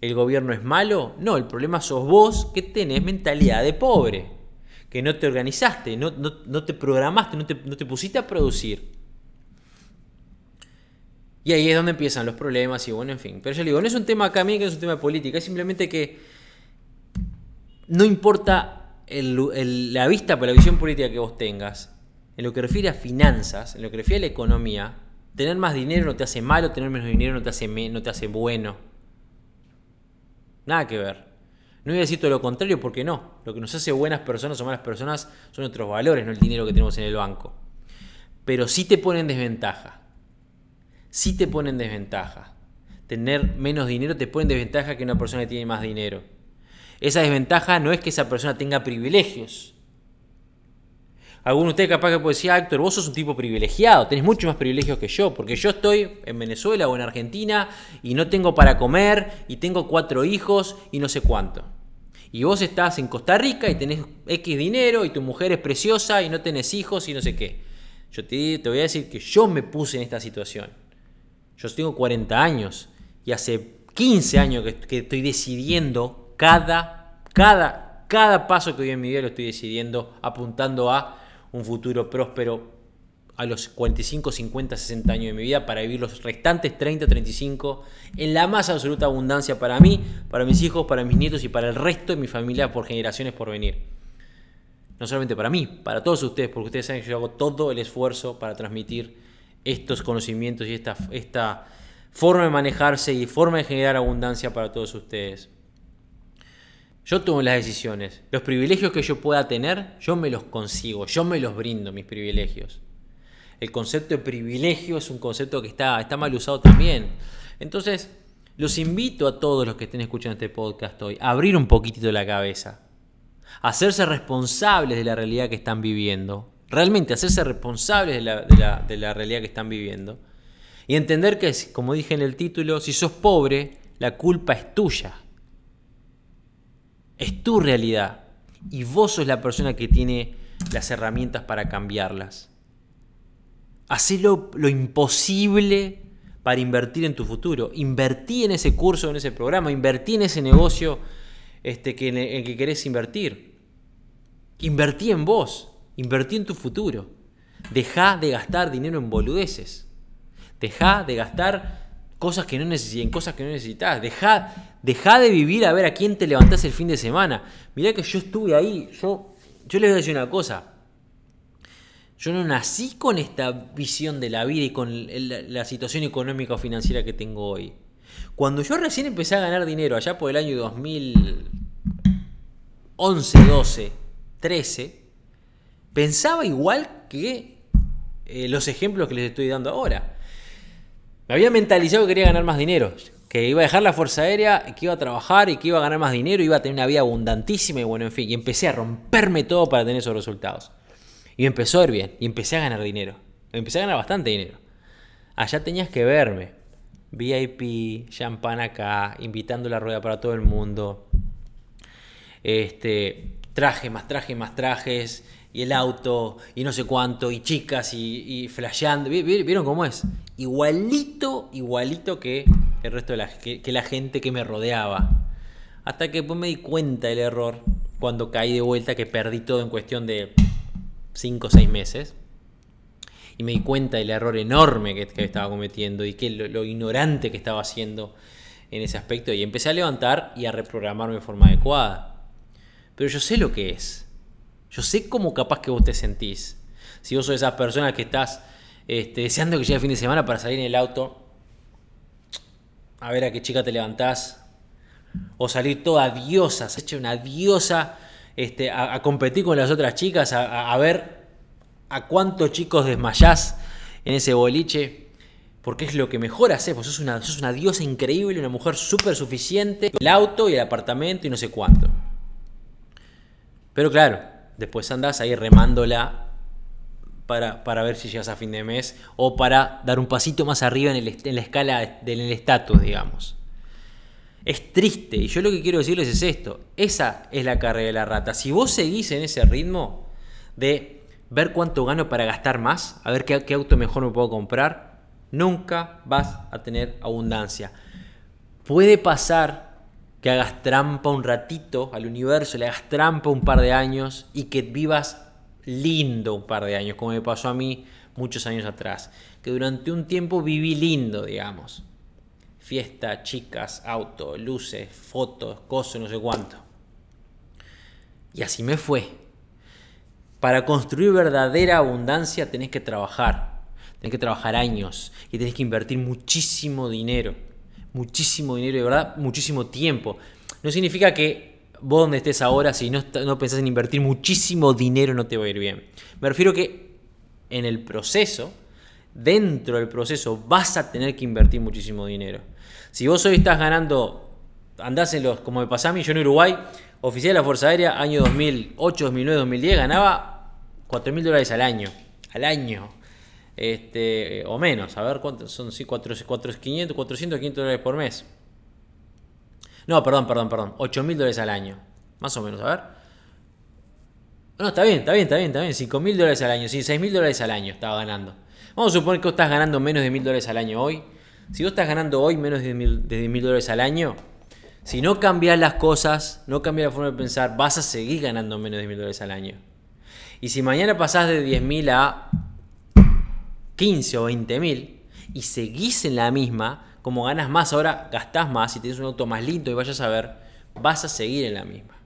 ¿El gobierno es malo? No, el problema sos vos que tenés mentalidad de pobre que no te organizaste, no, te programaste, no te, pusiste a producir. Y ahí es donde empiezan los problemas y bueno, en fin. Pero yo digo, no es un tema acá que es un tema de política, es simplemente que no importa la vista por la visión política que vos tengas, en lo que refiere a finanzas, en lo que refiere a la economía, tener más dinero no te hace malo, tener menos dinero no te hace, no te hace bueno. Nada que ver. No voy a decir todo lo contrario porque no. Lo que nos hace buenas personas o malas personas son nuestros valores, no el dinero que tenemos en el banco. Pero sí te pone en desventaja. Sí te pone en desventaja. Tener menos dinero te pone en desventaja que una persona que tiene más dinero. Esa desventaja no es que esa persona tenga privilegios. Alguno de ustedes capaz que puede decir, ah, Héctor, vos sos un tipo privilegiado, tenés mucho más privilegios que yo, porque yo estoy en Venezuela o en Argentina y no tengo para comer y tengo cuatro hijos y no sé cuánto. Y vos estás en Costa Rica y tenés X dinero y tu mujer es preciosa y no tenés hijos y no sé qué. Yo te, voy a decir que yo me puse en esta situación. Yo tengo 40 años y hace 15 años que, que estoy decidiendo cada, cada, cada paso que doy en mi vida lo estoy decidiendo apuntando a un futuro próspero a los 45, 50, 60 años de mi vida para vivir los restantes 30, 35 en la más absoluta abundancia para mí, para mis hijos, para mis nietos y para el resto de mi familia por generaciones por venir. No solamente para mí, para todos ustedes, porque ustedes saben que yo hago todo el esfuerzo para transmitir estos conocimientos y esta, esta forma de manejarse y forma de generar abundancia para todos ustedes. Yo tomo las decisiones. Los privilegios que yo pueda tener, yo me los consigo, yo me los brindo, mis privilegios el concepto de privilegio es un concepto que está, está mal usado también. Entonces, los invito a todos los que estén escuchando este podcast hoy a abrir un poquitito la cabeza, a hacerse responsables de la realidad que están viviendo, realmente hacerse responsables de la, de la realidad que están viviendo y entender que, como dije en el título, si sos pobre, la culpa es tuya. Es tu realidad. Y vos sos la persona que tiene las herramientas para cambiarlas. Hacé lo, imposible para invertir en tu futuro. Invertí en ese curso, en ese programa, invertí en ese negocio este, que, en el que querés invertir. Invertí en vos, invertí en tu futuro. Deja de gastar dinero en boludeces. Deja de gastar cosas que no necesitas, cosas que no necesitas. Deja, deja de vivir a ver a quién te levantás el fin de semana. Mirá que yo estuve ahí. Yo, yo les voy a decir una cosa. Yo no nací con esta visión de la vida y con la situación económica o financiera que tengo hoy. Cuando yo recién empecé a ganar dinero, allá por el año 2011, 12, 13, pensaba igual que eh, los ejemplos que les estoy dando ahora. Me había mentalizado que quería ganar más dinero, que iba a dejar la Fuerza Aérea, que iba a trabajar y que iba a ganar más dinero, iba a tener una vida abundantísima y bueno, en fin, y empecé a romperme todo para tener esos resultados. Y empezó a ir bien. Y empecé a ganar dinero. Empecé a ganar bastante dinero. Allá tenías que verme. VIP, champán acá, invitando la rueda para todo el mundo. Este, traje más traje más trajes. Y el auto, y no sé cuánto, y chicas, y, y flasheando. ¿Vieron cómo es? Igualito, igualito que el resto de la, que, la gente que me rodeaba. Hasta que después me di cuenta del error cuando caí de vuelta, que perdí todo en cuestión de 5 o 6 meses. Y me di cuenta del error enorme que, estaba cometiendo y que lo, ignorante que estaba haciendo en ese aspecto. Y empecé a levantar y a reprogramarme de forma adecuada. Pero yo sé lo que es. Yo sé cómo capaz que vos te sentís. Si vos sos de esas personas que estás este, deseando que llegue el fin de semana para salir en el auto, a ver a qué chica te levantás, o salir toda diosa, se echa una diosa este, a, competir con las otras chicas, a, ver a cuántos chicos desmayás en ese boliche, porque es lo que mejor haces, vos sos una, sos una diosa increíble, una mujer súper suficiente, el auto y el apartamento y no sé cuánto. Pero claro, después andás ahí remándola para, para, ver si llegas a fin de mes o para dar un pasito más arriba en, la escala del estatus, digamos. Es triste. Y yo lo que quiero decirles es esto. Esa es la carrera de la rata. Si vos seguís en ese ritmo de ver cuánto gano para gastar más, a ver qué, auto mejor me puedo comprar, nunca vas a tener abundancia. Puede pasar que hagas trampa un ratito al universo, le hagas trampa un par de años y que vivas lindo un par de años, como me pasó a mí muchos años atrás. Que durante un tiempo viví lindo, digamos fiesta, chicas, auto, luces, fotos, cosas, no sé cuánto. Y así me fue. Para construir verdadera abundancia tenés que trabajar. Tenés que trabajar años y tenés que invertir muchísimo dinero. Muchísimo dinero, de verdad, muchísimo tiempo. No significa que vos donde estés ahora, si no, no pensás en invertir muchísimo dinero, no te va a ir bien. Me refiero que en el proceso, dentro del proceso, vas a tener que invertir muchísimo dinero. Si vos hoy estás ganando, andás en los, como me pasó a mí, yo en Uruguay, oficial de la Fuerza Aérea, año 2008, 2009, 2010, ganaba 4 mil dólares al año. Al año. Este, o menos, a ver cuántos son, sí, 400, 400, 500 dólares por mes. No, perdón, perdón, perdón. 8 mil dólares al año. Más o menos, a ver. No, está bien, está bien, está bien, está bien. 5 mil dólares al año, sí, 6 mil dólares al año estaba ganando. Vamos a suponer que vos estás ganando menos de mil dólares al año hoy. Si vos estás ganando hoy menos de mil dólares al año, si no cambias las cosas, no cambias la forma de pensar, vas a seguir ganando menos de mil dólares al año. Y si mañana pasás de 10 mil a 15 o 20 mil y seguís en la misma, como ganas más ahora, gastás más y tienes un auto más lindo y vayas a ver, vas a seguir en la misma.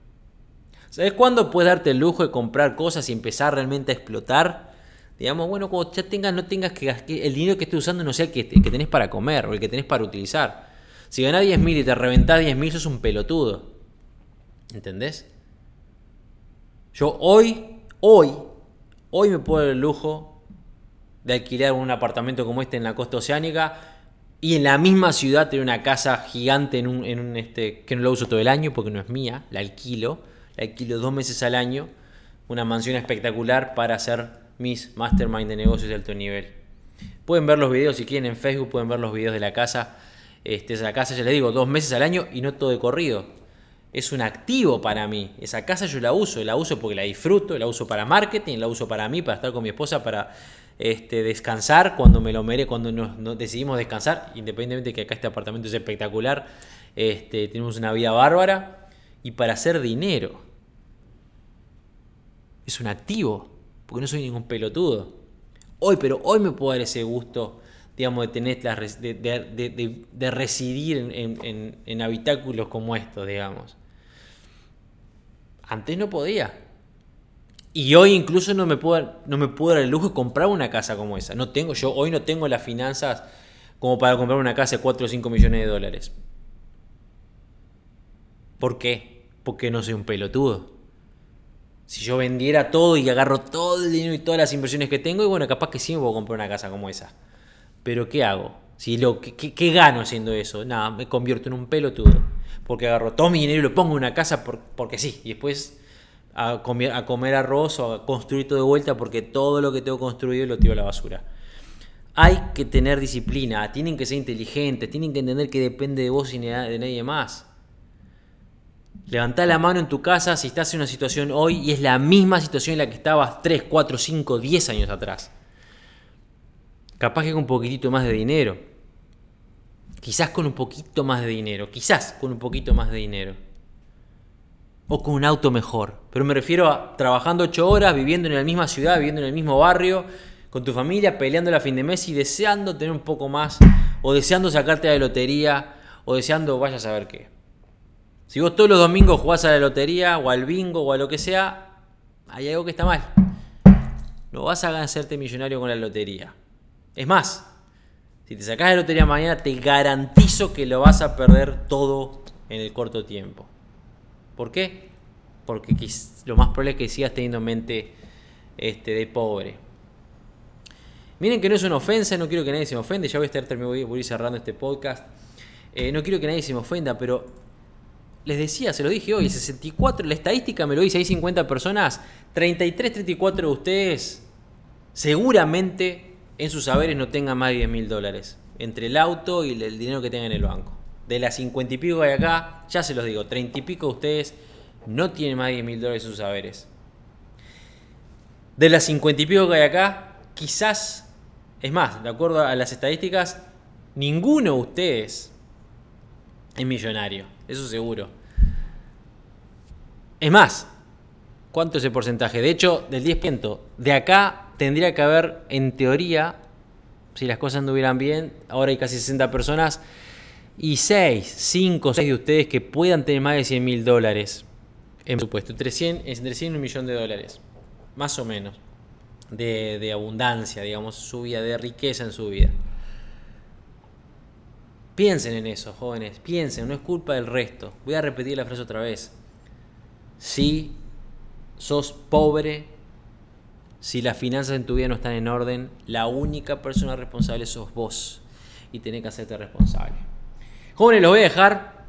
¿Sabes cuándo puedes darte el lujo de comprar cosas y empezar realmente a explotar? Digamos, bueno, cuando ya tengas, no tengas que el dinero que estés usando no sea el que, que tenés para comer o el que tenés para utilizar. Si ganás 10.000 y te reventás 10.000, sos un pelotudo. ¿Entendés? Yo hoy, hoy, hoy me puedo dar el lujo de alquilar un apartamento como este en la costa oceánica y en la misma ciudad tener una casa gigante en un, en un este, que no lo uso todo el año porque no es mía, la alquilo, la alquilo dos meses al año, una mansión espectacular para hacer mis mastermind de negocios de alto nivel. Pueden ver los videos si quieren en Facebook, pueden ver los videos de la casa. Este, esa casa, ya les digo, dos meses al año y no todo de corrido. Es un activo para mí. Esa casa yo la uso, la uso porque la disfruto, la uso para marketing, la uso para mí, para estar con mi esposa, para este, descansar cuando me lo mere, cuando nos, decidimos descansar, independientemente de que acá este apartamento es espectacular, este, tenemos una vida bárbara, y para hacer dinero. Es un activo porque no soy ningún pelotudo. Hoy, pero hoy me puedo dar ese gusto, digamos, de tener de, residir en, habitáculos como estos, digamos. Antes no podía. Y hoy incluso no me puedo, no me puedo dar el lujo de comprar una casa como esa. No tengo, yo hoy no tengo las finanzas como para comprar una casa de 4 o 5 millones de dólares. ¿Por qué? Porque no soy un pelotudo. Si yo vendiera todo y agarro todo el dinero y todas las inversiones que tengo, y bueno, capaz que sí me puedo comprar una casa como esa. Pero ¿qué hago? Si lo, ¿qué, gano haciendo eso? Nada, me convierto en un pelotudo. Porque agarro todo mi dinero y lo pongo en una casa porque sí. Y después a comer, a comer arroz o a construir todo de vuelta porque todo lo que tengo construido lo tiro a la basura. Hay que tener disciplina, tienen que ser inteligentes, tienen que entender que depende de vos y de nadie más. Levantá la mano en tu casa si estás en una situación hoy y es la misma situación en la que estabas 3, 4, 5, 10 años atrás. Capaz que con un poquitito más de dinero. Quizás con un poquito más de dinero. Quizás con un poquito más de dinero. O con un auto mejor. Pero me refiero a trabajando 8 horas, viviendo en la misma ciudad, viviendo en el mismo barrio, con tu familia, peleando a fin de mes y deseando tener un poco más. O deseando sacarte de la lotería. O deseando vaya a saber qué. Si vos todos los domingos jugás a la lotería o al bingo o a lo que sea, hay algo que está mal. No vas a hacerte millonario con la lotería. Es más, si te sacás la lotería mañana, te garantizo que lo vas a perder todo en el corto tiempo. ¿Por qué? Porque lo más probable es que sigas teniendo mente este, de pobre. Miren que no es una ofensa, no quiero que nadie se me ofenda, ya voy a estar terminando, voy a ir cerrando este podcast. Eh, no quiero que nadie se me ofenda, pero les decía, se lo dije hoy, 64, la estadística me lo dice, hay 50 personas, 33, 34 de ustedes seguramente en sus saberes no tengan más de 10 mil dólares, entre el auto y el dinero que tengan en el banco. De las 50 y pico que hay acá, ya se los digo, 30 y pico de ustedes no tienen más de 10 mil dólares en sus saberes. De las 50 y pico que hay acá, quizás, es más, de acuerdo a las estadísticas, ninguno de ustedes es millonario, eso seguro. Es más, ¿cuánto es el porcentaje? De hecho, del 10%. De acá tendría que haber, en teoría, si las cosas anduvieran bien, ahora hay casi 60 personas, y 6, 5, 6 de ustedes que puedan tener más de 100 mil dólares en supuesto, entre 100, entre 100 y un millón de dólares, más o menos, de, de abundancia, digamos, su vida, de riqueza en su vida. Piensen en eso, jóvenes, piensen, no es culpa del resto. Voy a repetir la frase otra vez. Si sos pobre, si las finanzas en tu vida no están en orden, la única persona responsable sos vos y tenés que hacerte responsable. Jóvenes, los voy a dejar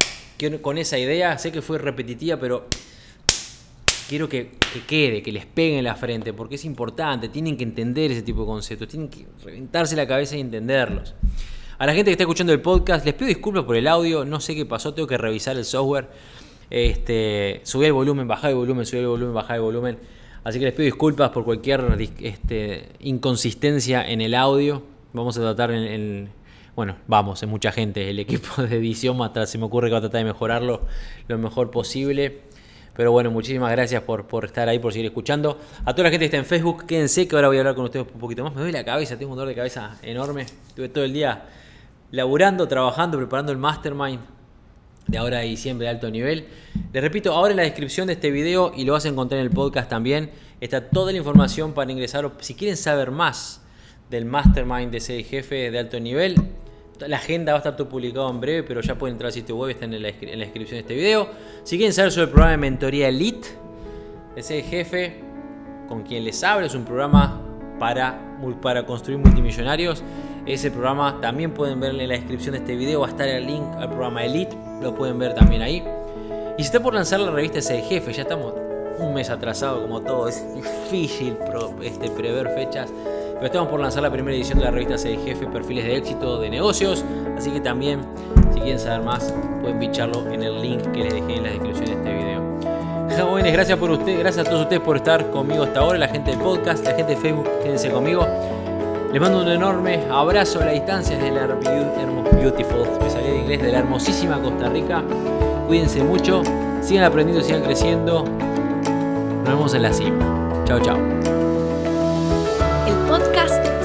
con esa idea. Sé que fue repetitiva, pero quiero que, que, quede, que les pegue en la frente, porque es importante. Tienen que entender ese tipo de conceptos, tienen que reventarse la cabeza y entenderlos. A la gente que está escuchando el podcast, les pido disculpas por el audio, no sé qué pasó, tengo que revisar el software. Este, subí el volumen, bajá el volumen, subí el volumen, bajá el volumen. Así que les pido disculpas por cualquier este, inconsistencia en el audio. Vamos a tratar en, bueno, vamos, es mucha gente, el equipo (laughs) de edición, hasta se me ocurre que va a tratar de mejorarlo lo mejor posible. Pero bueno, muchísimas gracias por, por estar ahí, por seguir escuchando. A toda la gente que está en Facebook, quédense que ahora voy a hablar con ustedes un poquito más. Me duele la cabeza, tengo un dolor de cabeza enorme. Estuve todo el día laburando, trabajando, preparando el mastermind de ahora de diciembre de alto nivel. Les repito, ahora en la descripción de este video y lo vas a encontrar en el podcast también, está toda la información para ingresar. Si quieren saber más del mastermind de ese jefe de alto nivel, la agenda va a estar todo publicado en breve, pero ya pueden entrar al sitio web, está en la, descripción de este video. Si quieren saber sobre el programa de mentoría Elite, ese jefe con quien les hablo, es un programa para, para construir multimillonarios. Ese programa también pueden verle en la descripción de este video, va a estar el link al programa Elite, lo pueden ver también ahí. Y si está por lanzar la revista Ese Jefe, ya estamos un mes atrasado como todo, es difícil este, prever fechas. Pero estamos por lanzar la primera edición de la revista C Jefe, Perfiles de Éxito de Negocios. Así que también, si quieren saber más, pueden picharlo en el link que les dejé en la descripción de este video. Jóvenes, gracias por usted, gracias a todos ustedes por estar conmigo hasta ahora, la gente del podcast, la gente de Facebook, quédense conmigo. Les mando un enorme abrazo a la distancia desde la Beautiful, salí de inglés, de la hermosísima Costa Rica. Cuídense mucho, sigan aprendiendo, sigan creciendo. Nos vemos en la cima. Chao, chao